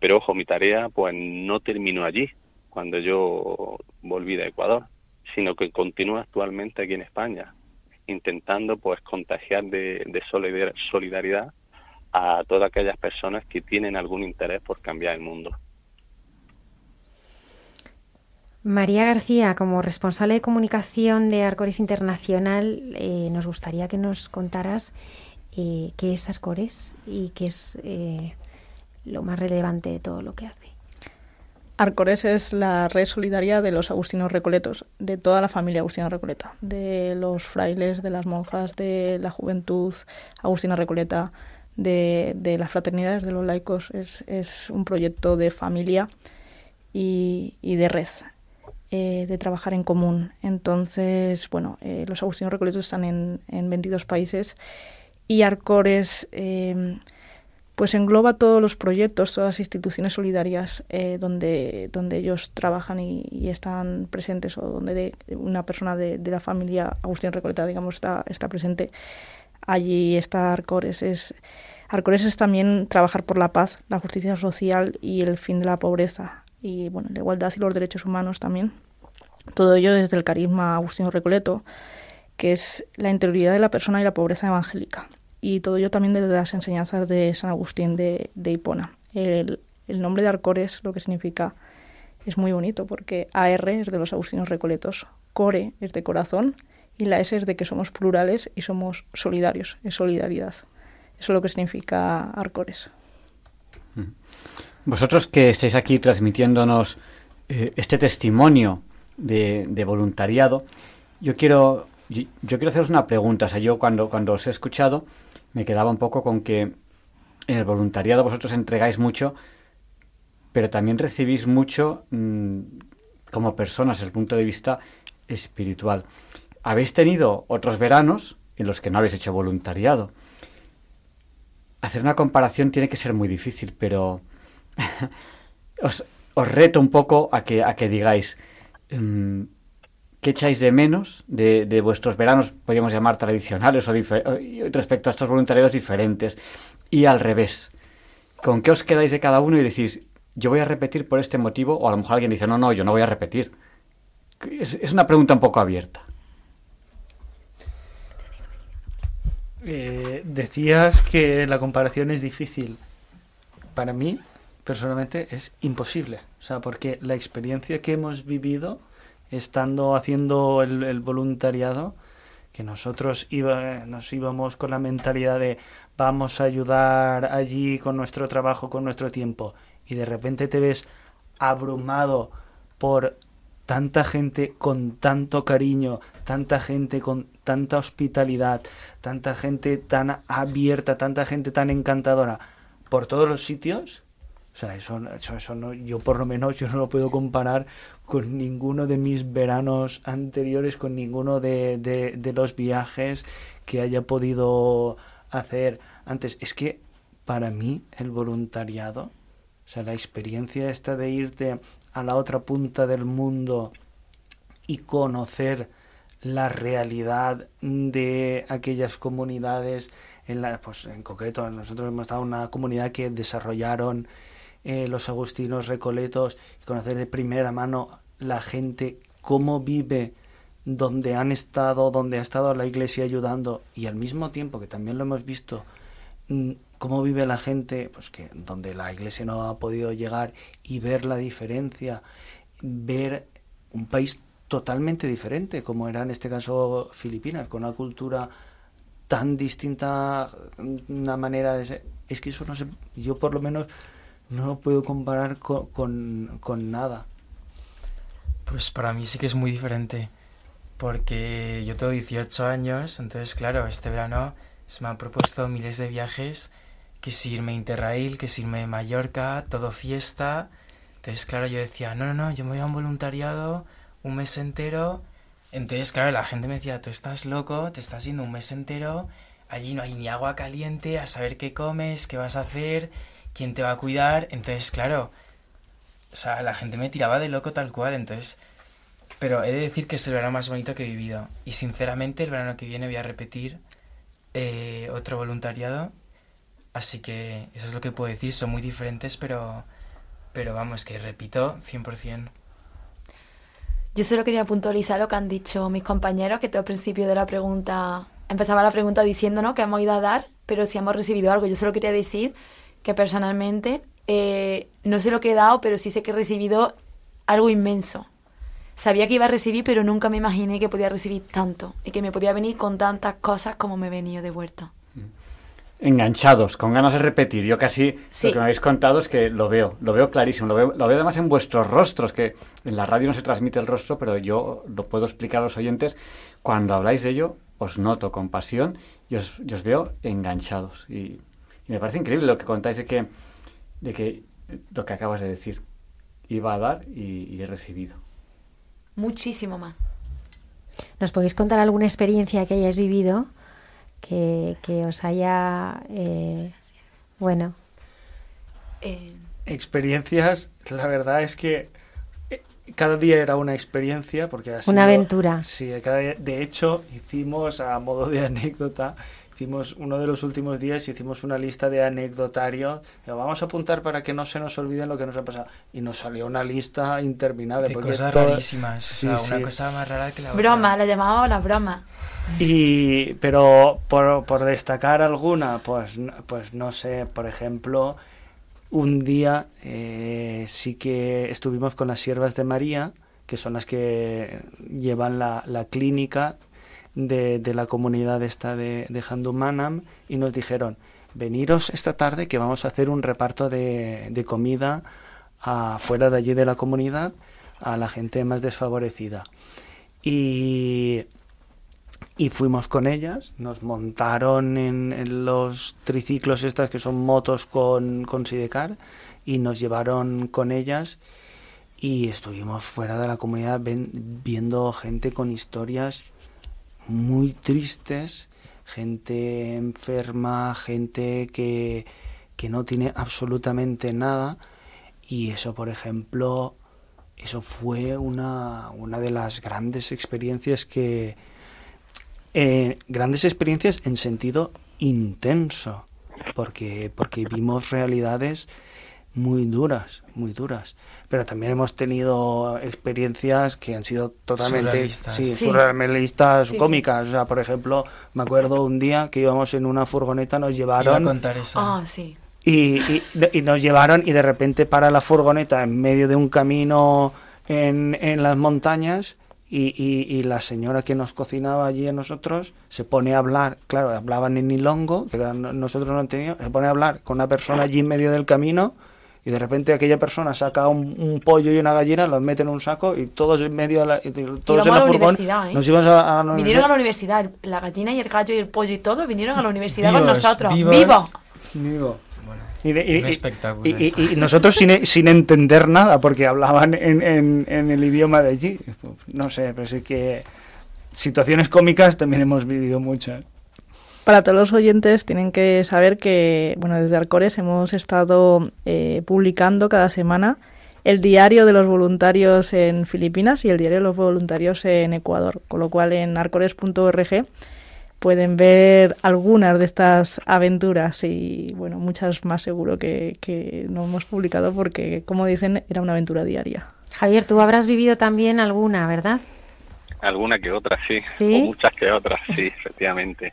Pero ojo, mi tarea pues no terminó allí, cuando yo volví de Ecuador, sino que continúa actualmente aquí en España, intentando pues contagiar de, solidaridad a todas aquellas personas que tienen algún interés por cambiar el mundo. María García, como responsable de comunicación de Arcores Internacional, eh, nos gustaría que nos contaras eh, qué es Arcores y qué es eh, lo más relevante de todo lo que hace. Arcores es la red solidaria de los agustinos recoletos, de toda la familia agustina recoleta, de los frailes, de las monjas, de la juventud agustina recoleta, de, las fraternidades, de los laicos. Es, un proyecto de familia y de red. Eh, de trabajar en común. Entonces, bueno, eh, los Agustinos Recoletos están en, en 22 países y Arcores em, pues engloba todos los proyectos, todas las instituciones solidarias eh, donde, donde ellos trabajan y, están presentes o donde una persona de, la familia Agustín Recoleta, digamos, está, está presente. Allí está Arcores. Es, Arcores es también trabajar por la paz, la justicia social y el fin de la pobreza y bueno, la igualdad y los derechos humanos también. Todo ello desde el carisma Agustino Recoleto, que es la interioridad de la persona y la pobreza evangélica. Y todo ello también desde las enseñanzas de San Agustín de, Hipona. El, nombre de Arcores lo que significa es muy bonito porque AR es de los Agustinos Recoletos, Core es de corazón y la S es de que somos plurales y somos solidarios, es solidaridad. Eso es lo que significa Arcores. Mm. Vosotros que estáis aquí transmitiéndonos eh, este testimonio de, voluntariado, yo quiero, yo, quiero haceros una pregunta. O sea, yo cuando, cuando os he escuchado me quedaba un poco con que en el voluntariado vosotros entregáis mucho, pero también recibís mucho mm, como personas desde el punto de vista espiritual. Habéis tenido otros veranos en los que no habéis hecho voluntariado. hacer una comparación tiene que ser muy difícil, pero os, reto un poco a que, a que digáis um, qué echáis de menos de, vuestros veranos, podríamos llamar tradicionales, o respecto a estos voluntariados diferentes, y al revés. ¿Con qué os quedáis de cada uno y decís, yo voy a repetir por este motivo? O a lo mejor alguien dice, no, no, yo no voy a repetir. Es, es una pregunta un poco abierta. Eh, decías que la comparación es difícil. Para mí, personalmente, es imposible. O sea, porque la experiencia que hemos vivido estando haciendo el, voluntariado, que nosotros iba, nos íbamos con la mentalidad de vamos a ayudar allí con nuestro trabajo, con nuestro tiempo, y de repente te ves abrumado por tanta gente con tanto cariño, tanta gente con tanta hospitalidad, tanta gente tan abierta, tanta gente tan encantadora por todos los sitios. O sea, eso, eso, eso no, yo por lo menos yo no lo puedo comparar con ninguno de mis veranos anteriores, con ninguno de, de, de los viajes que haya podido hacer antes. Es que para mí el voluntariado, o sea, la experiencia esta de irte a la otra punta del mundo y conocer la realidad de aquellas comunidades en la pues en concreto nosotros hemos estado en una comunidad que desarrollaron eh, los agustinos recoletos conocer de primera mano la gente cómo vive donde han estado donde ha estado la iglesia ayudando y al mismo tiempo que también lo hemos visto mm, cómo vive la gente, pues que donde la iglesia no ha podido llegar y ver la diferencia, ver un país totalmente diferente, como era en este caso Filipinas, con una cultura tan distinta, una manera de ser. Es que eso no sé, yo por lo menos no lo puedo comparar con, con, nada. Pues para mí sí que es muy diferente, porque yo tengo 18 años, entonces claro, este verano se me han propuesto miles de viajes que si irme a Interrail, que si irme a Mallorca, todo fiesta. Entonces, claro, yo decía, no, no, no, yo me voy a un voluntariado un mes entero. Entonces, claro, la gente me decía, tú estás loco, te estás yendo un mes entero, allí no hay ni agua caliente, a saber qué comes, qué vas a hacer, quién te va a cuidar. Entonces, claro, o sea, la gente me tiraba de loco tal cual, entonces... Pero he de decir que es el verano más bonito que he vivido. Y sinceramente, el verano que viene voy a repetir eh, otro voluntariado Así que eso es lo que puedo decir, son muy diferentes, pero, pero vamos, que repito 100%. Yo solo quería puntualizar lo que han dicho mis compañeros, que todo al principio de la pregunta, empezaba la pregunta diciendo que hemos ido a dar, pero si hemos recibido algo. Yo solo quería decir que personalmente eh, no sé lo que he dado, pero sí sé que he recibido algo inmenso. Sabía que iba a recibir, pero nunca me imaginé que podía recibir tanto y que me podía venir con tantas cosas como me he venido de vuelta enganchados, con ganas de repetir. Yo casi sí. lo que me habéis contado es que lo veo, lo veo clarísimo, lo veo, lo veo además en vuestros rostros, que en la radio no se transmite el rostro, pero yo lo puedo explicar a los oyentes. Cuando habláis de ello, os noto con pasión y os, y os veo enganchados. Y, y, me parece increíble lo que contáis de que, de que lo que acabas de decir. Iba a dar y, y he recibido. Muchísimo más. ¿Nos podéis contar alguna experiencia que hayáis vivido que, que os haya, eh, bueno. Eh. Experiencias, la verdad es que eh, cada día era una experiencia porque ha sido, una aventura. Sí, cada día, de hecho hicimos a modo de anécdota hicimos uno de los últimos días hicimos una lista de anecdotarios vamos a apuntar para que no se nos olvide lo que nos ha pasado y nos salió una lista interminable de cosas todo... rarísimas sí, o sea, una sí. cosa más rara que la otra. Broma la llamábamos la broma. Y pero por, por destacar alguna pues pues no sé por ejemplo un día eh, sí que estuvimos con las siervas de María que son las que llevan la, la clínica de, la comunidad esta de, de Handumanam y nos dijeron, veniros esta tarde que vamos a hacer un reparto de, de comida afuera de allí de la comunidad a la gente más desfavorecida. Y, y fuimos con ellas, nos montaron en, los triciclos estas que son motos con, con Sidecar y nos llevaron con ellas y estuvimos fuera de la comunidad viendo gente con historias muy tristes, gente enferma, gente que, que no tiene absolutamente nada. Y eso, por ejemplo, eso fue una, una de las grandes experiencias que... eh, grandes experiencias en sentido intenso, porque, porque vimos realidades muy duras, muy duras. Pero también hemos tenido experiencias que han sido totalmente Surrealistas. sí, Sí. surrealistas, Sí, sí. cómicas. O sea, por ejemplo, me acuerdo un día que íbamos en una furgoneta, nos Iba a llevaron contar esa. Ah, sí. y, y- y nos llevaron y de repente para la furgoneta en medio de un camino en, en las montañas y, y- y la señora que nos cocinaba allí a nosotros se pone a hablar, claro, hablaban en ilongo, que era- no- nosotros no entendíamos, se pone a hablar con una persona allí en medio del camino y de repente aquella persona saca un, un pollo y una gallina, los mete en un saco y todos en medio de la, y todos en a la la furgón ¿eh? nos íbamos a, a la Vinieron a la universidad. la gallina y el gallo y el pollo y todo vinieron a la universidad con nosotros. vivos. ¡Vivo! Vivo. Y, de- y- un y- espectáculo y- y- eso. y nosotros sin, sin entender nada, porque hablaban en, en- en el idioma de allí. No sé, pero sí que situaciones cómicas también hemos vivido muchas. Para todos los oyentes tienen que saber que, bueno, desde Arcores hemos estado eh, publicando cada semana el diario de los voluntarios en Filipinas y el diario de los voluntarios en Ecuador, con lo cual en arcores.org pueden ver algunas de estas aventuras y, bueno, muchas más seguro que, que no hemos publicado porque, como dicen, era una aventura diaria. Javier, tú habrás vivido también alguna, ¿verdad? Alguna que otra, sí. ¿Sí? O muchas que otras, sí, efectivamente.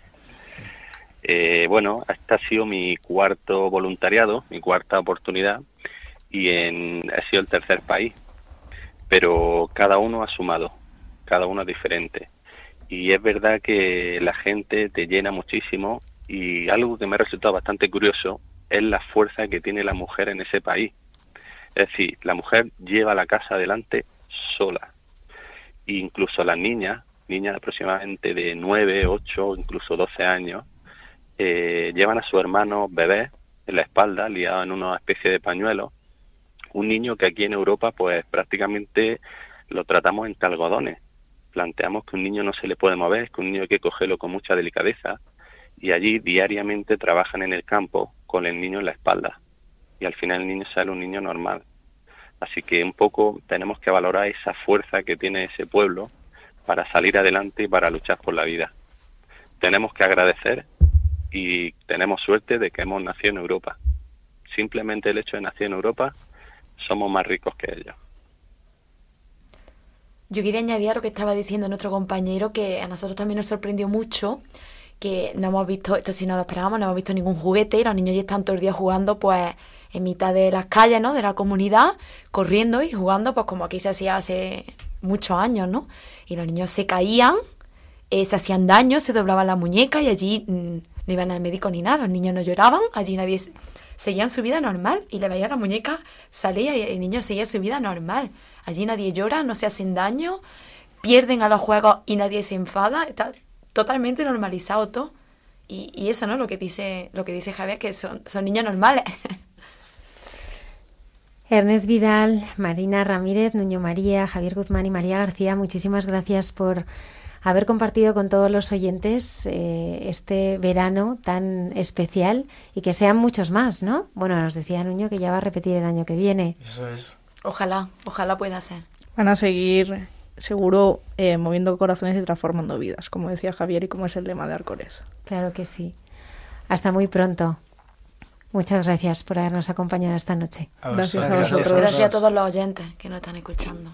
Eh, bueno, este ha sido mi cuarto voluntariado, mi cuarta oportunidad, y en, ha sido el tercer país. Pero cada uno ha sumado, cada uno es diferente. Y es verdad que la gente te llena muchísimo y algo que me ha resultado bastante curioso es la fuerza que tiene la mujer en ese país. Es decir, la mujer lleva la casa adelante sola incluso las niñas, niñas aproximadamente de 9, 8, incluso 12 años, eh, llevan a su hermano bebé en la espalda, liado en una especie de pañuelo. Un niño que aquí en Europa, pues prácticamente lo tratamos en algodones. Planteamos que un niño no se le puede mover, que un niño hay que cogerlo con mucha delicadeza. Y allí diariamente trabajan en el campo con el niño en la espalda. Y al final el niño sale un niño normal. Así que un poco tenemos que valorar esa fuerza que tiene ese pueblo para salir adelante y para luchar por la vida. Tenemos que agradecer y tenemos suerte de que hemos nacido en Europa. Simplemente el hecho de nacer en Europa somos más ricos que ellos. Yo quería añadir a lo que estaba diciendo nuestro compañero, que a nosotros también nos sorprendió mucho que no hemos visto, esto si no lo esperábamos, no hemos visto ningún juguete y los niños ya están todo el día jugando pues en mitad de las calles, ¿no? De la comunidad, corriendo y jugando pues como aquí se hacía hace muchos años, ¿no? Y los niños se caían, eh, se hacían daño, se doblaban la muñeca y allí mm, no iban al médico ni nada, los niños no lloraban, allí nadie seguían su vida normal y le veía la muñeca, salía y el niño seguía su vida normal. Allí nadie llora, no se hacen daño, pierden a los juegos y nadie se enfada, está totalmente normalizado todo. Y, y eso, ¿no? Lo que dice, lo que dice Javier, que son, son niños normales. Ernest Vidal, Marina Ramírez, Nuño María, Javier Guzmán y María García, muchísimas gracias por haber compartido con todos los oyentes eh, este verano tan especial y que sean muchos más, ¿no? Bueno, nos decía Nuño que ya va a repetir el año que viene. Eso es. Ojalá, ojalá pueda ser. Van a seguir, seguro, eh, moviendo corazones y transformando vidas, como decía Javier y como es el lema de Arcores. Claro que sí. Hasta muy pronto. Muchas gracias por habernos acompañado esta noche. A Gracias a vosotros. vosotros. Gracias a todos los oyentes que nos están escuchando.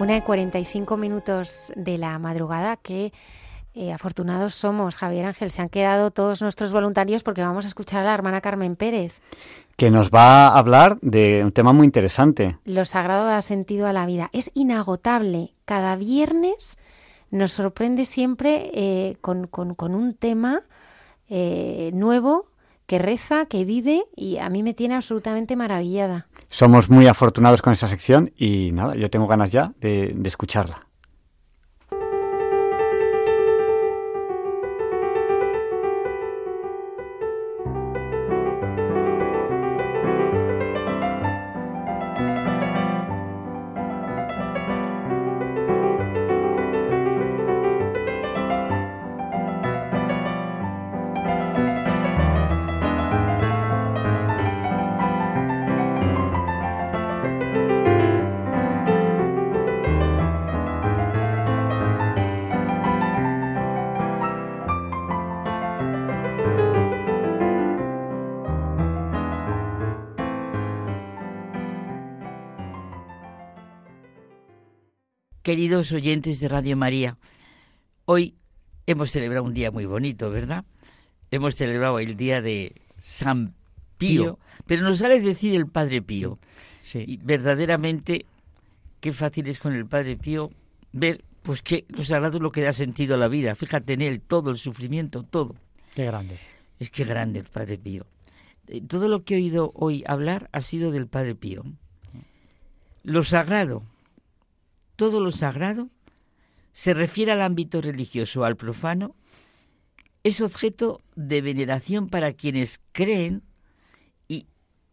Una de 45 minutos de la madrugada que eh, afortunados somos, Javier Ángel. Se han quedado todos nuestros voluntarios porque vamos a escuchar a la hermana Carmen Pérez. Que nos va a hablar de un tema muy interesante. Lo sagrado da sentido a la vida. Es inagotable. Cada viernes nos sorprende siempre eh, con, con, un tema eh, nuevo que reza, que vive y a mí me tiene absolutamente maravillada. Somos muy afortunados con esa sección y nada, yo tengo ganas ya de, de escucharla. Queridos oyentes de Radio María, hoy hemos celebrado un día muy bonito, ¿verdad? Hemos celebrado el día de San Pío, pero nos sale decir el Padre Pío. Sí. Y verdaderamente, qué fácil es con el Padre Pío ver pues que lo sagrado es lo que da sentido a la vida. Fíjate en él, todo el sufrimiento, todo. Qué grande. Es que grande el Padre Pío. Eh, todo lo que he oído hoy hablar ha sido del Padre Pío. Lo sagrado, todo lo sagrado se refiere al ámbito religioso, al profano, es objeto de veneración para quienes creen y,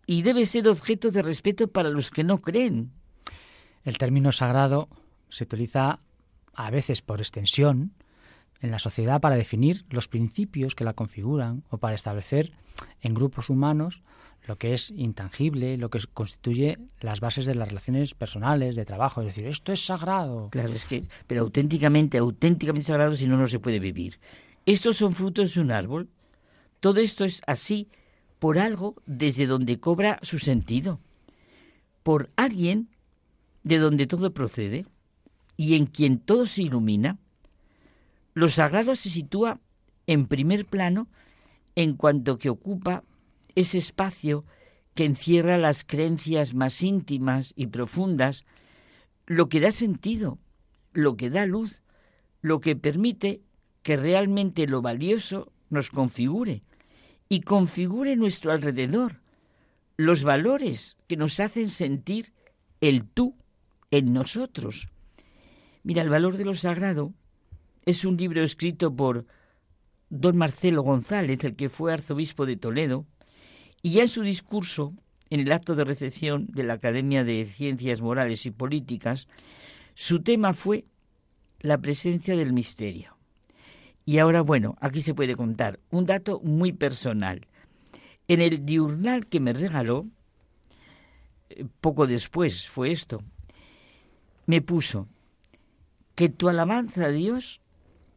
y debe ser objeto de respeto para los que no creen. El término sagrado se utiliza a veces por extensión en la sociedad para definir los principios que la configuran o para establecer en grupos humanos lo que es intangible, lo que constituye las bases de las relaciones personales, de trabajo. Es decir, esto es sagrado. Claro, es que, pero auténticamente, auténticamente sagrado, si no, no se puede vivir. Estos son frutos de un árbol. Todo esto es así por algo desde donde cobra su sentido. Por alguien de donde todo procede y en quien todo se ilumina. Lo sagrado se sitúa en primer plano en cuanto que ocupa ese espacio que encierra las creencias más íntimas y profundas, lo que da sentido, lo que da luz, lo que permite que realmente lo valioso nos configure y configure nuestro alrededor, los valores que nos hacen sentir el tú en nosotros. Mira, el valor de lo sagrado es un libro escrito por don Marcelo González, el que fue arzobispo de Toledo, y ya en su discurso, en el acto de recepción de la Academia de Ciencias Morales y Políticas, su tema fue la presencia del misterio. Y ahora, bueno, aquí se puede contar un dato muy personal. En el diurnal que me regaló, eh, poco después fue esto, me puso que tu alabanza a Dios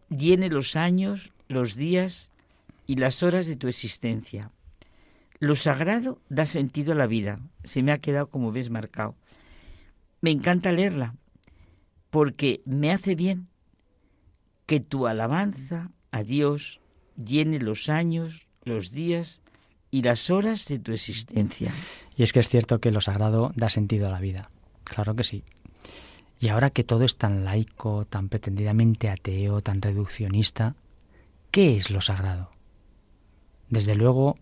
llene los años, los días y las horas de tu existencia. Lo sagrado da sentido a la vida. Se me ha quedado, como ves, marcado. Me encanta leerla porque me hace bien que tu alabanza a Dios llene los años, los días y las horas de tu existencia. Y es que es cierto que lo sagrado da sentido a la vida. Claro que sí. Y ahora que todo es tan laico, tan pretendidamente ateo, tan reduccionista, ¿qué es lo sagrado? Desde luego,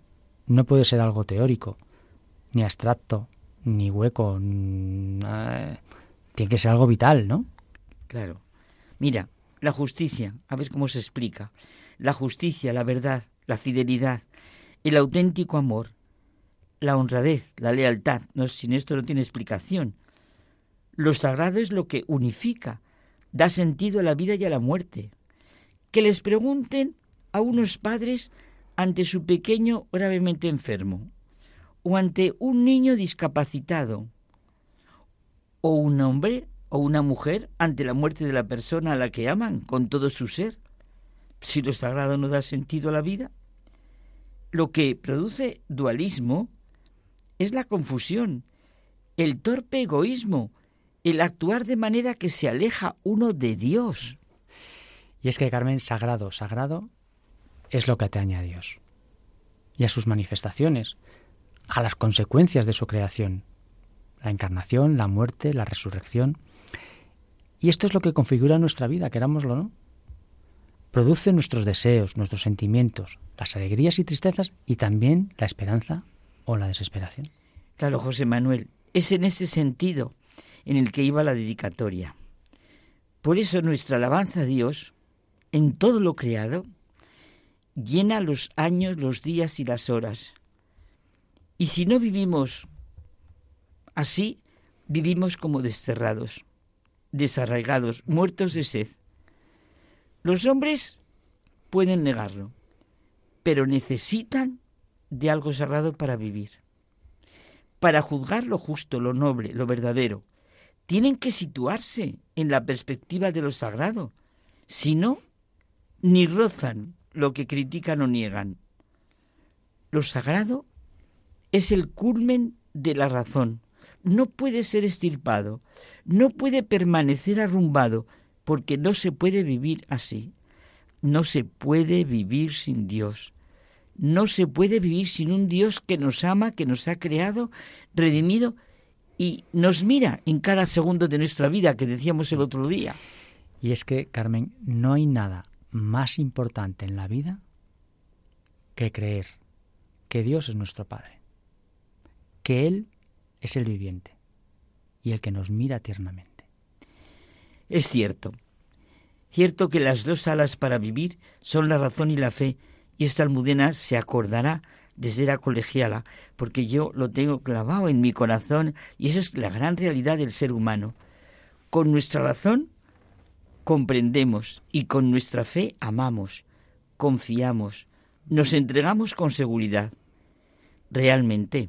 no puede ser algo teórico, ni abstracto, ni hueco. tiene que ser algo vital, ¿no? Claro. Mira, la justicia, a ver cómo se explica. La justicia, la verdad, la fidelidad, el auténtico amor, la honradez, la lealtad. No, sin esto no tiene explicación. Lo sagrado es lo que unifica, da sentido a la vida y a la muerte. Que les pregunten a unos padres ante su pequeño gravemente enfermo, o ante un niño discapacitado, o un hombre o una mujer ante la muerte de la persona a la que aman con todo su ser. Si lo sagrado no da sentido a la vida, lo que produce dualismo es la confusión, el torpe egoísmo el actuar de manera que se aleja uno de Dios. Y es que, Carmen, sagrado, sagrado es lo que atañe a Dios y a sus manifestaciones, a las consecuencias de su creación, la encarnación, la muerte, la resurrección. Y esto es lo que configura nuestra vida, querámoslo o no. Produce nuestros deseos, nuestros sentimientos, las alegrías y tristezas y también la esperanza o la desesperación. Claro, José Manuel, es en ese sentido en el que iba la dedicatoria. Por eso nuestra alabanza a Dios, en todo lo creado, llena los años, los días y las horas. Y si no vivimos así, vivimos como desterrados, desarraigados, muertos de sed. Los hombres pueden negarlo, pero necesitan de algo sagrado para vivir. Para juzgar lo justo, lo noble, lo verdadero, tienen que situarse en la perspectiva de lo sagrado. Si no, ni rozan lo que critican o niegan. Lo sagrado es el culmen de la razón. No puede ser estirpado, no puede permanecer arrumbado, porque no se puede vivir así. No se puede vivir sin Dios. No se puede vivir sin un Dios que nos ama, que nos ha creado, redimido y nos mira en cada segundo de nuestra vida, que decíamos el otro día. Y es que, Carmen, no hay nada más importante en la vida que creer que Dios es nuestro Padre, que Él es el viviente y el que nos mira tiernamente. Es cierto, cierto que las dos alas para vivir son la razón y la fe, y esta almudena se acordará desde la colegiala, porque yo lo tengo clavado en mi corazón, y eso es la gran realidad del ser humano. Con nuestra razón comprendemos y con nuestra fe amamos, confiamos, nos entregamos con seguridad. Realmente,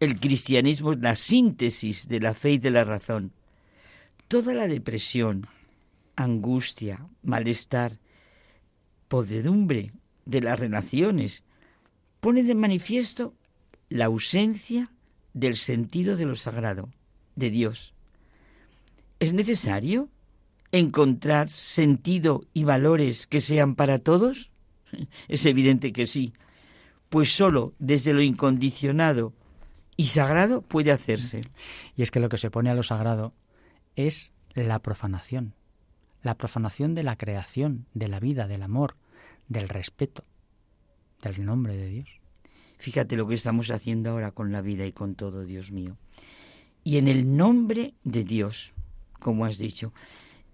el cristianismo es la síntesis de la fe y de la razón. Toda la depresión, angustia, malestar, podredumbre de las relaciones pone de manifiesto la ausencia del sentido de lo sagrado, de Dios. ¿Es necesario encontrar sentido y valores que sean para todos? Es evidente que sí, pues sólo desde lo incondicionado y sagrado puede hacerse. Y es que lo que se pone a lo sagrado es la profanación, la profanación de la creación, de la vida, del amor, del respeto, del nombre de Dios. Fíjate lo que estamos haciendo ahora con la vida y con todo, Dios mío. Y en el nombre de Dios, como has dicho,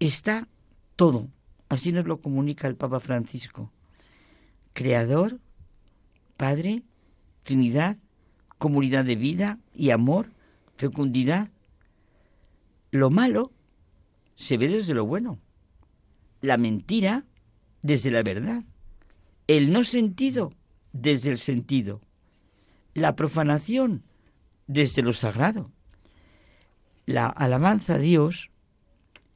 está todo. Así nos lo comunica el Papa Francisco. Creador, Padre, Trinidad, comunidad de vida y amor, fecundidad. Lo malo se ve desde lo bueno. La mentira desde la verdad. El no sentido desde el sentido. La profanación desde lo sagrado. La alabanza a Dios,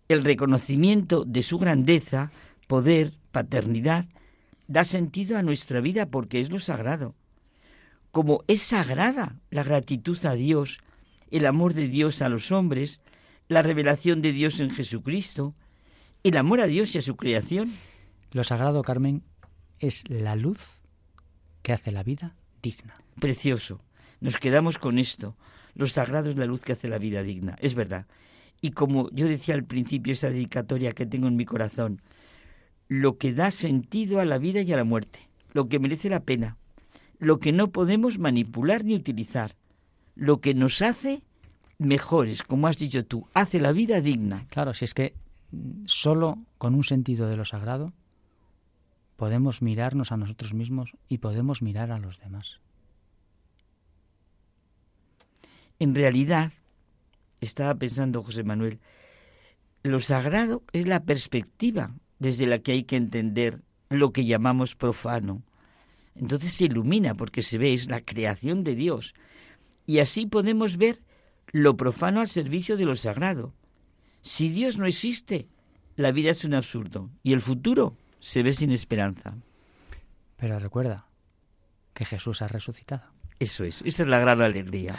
el reconocimiento de su grandeza, poder, paternidad, da sentido a nuestra vida porque es lo sagrado. Como es sagrada la gratitud a Dios, el amor de Dios a los hombres, la revelación de Dios en Jesucristo, el amor a Dios y a su creación. Lo sagrado, Carmen, es la luz que hace la vida digna. Precioso. Nos quedamos con esto. Lo sagrado es la luz que hace la vida digna. Es verdad. Y como yo decía al principio, esa dedicatoria que tengo en mi corazón, lo que da sentido a la vida y a la muerte, lo que merece la pena, lo que no podemos manipular ni utilizar, lo que nos hace mejores, como has dicho tú, hace la vida digna. Claro, si es que solo con un sentido de lo sagrado podemos mirarnos a nosotros mismos y podemos mirar a los demás. En realidad, estaba pensando José Manuel, lo sagrado es la perspectiva desde la que hay que entender lo que llamamos profano. Entonces se ilumina porque se ve, es la creación de Dios. Y así podemos ver lo profano al servicio de lo sagrado. Si Dios no existe, la vida es un absurdo y el futuro se ve sin esperanza. Pero recuerda que Jesús ha resucitado. Eso es, esa es la gran alegría.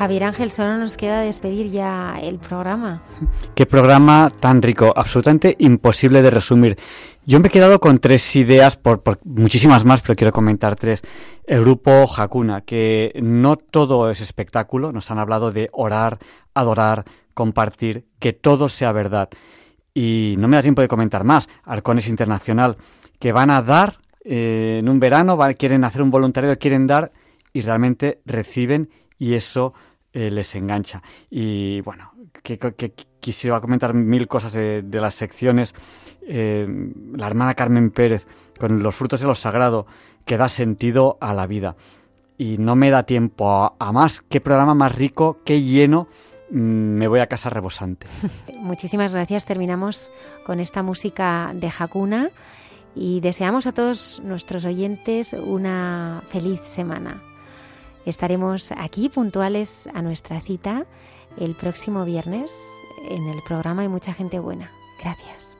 Javier Ángel, solo nos queda despedir ya el programa. Qué programa tan rico, absolutamente imposible de resumir. Yo me he quedado con tres ideas, por, muchísimas más, pero quiero comentar tres. El grupo Hakuna, que no todo es espectáculo, nos han hablado de orar, adorar, compartir, que todo sea verdad. Y no me da tiempo de comentar más. Arcones Internacional, que van a dar eh, en un verano, van, quieren hacer un voluntariado, quieren dar y realmente reciben y eso eh, les engancha. Y bueno, que, quisiera comentar mil cosas de, de las secciones. Eh, la hermana Carmen Pérez con los frutos de lo sagrado que da sentido a la vida. Y no me da tiempo a, a más. Qué programa más rico, qué lleno. Mm, me voy a casa rebosante. Muchísimas gracias. Terminamos con esta música de Hakuna y deseamos a todos nuestros oyentes una feliz semana. Estaremos aquí puntuales a nuestra cita el próximo viernes en el programa Hay mucha gente buena. Gracias.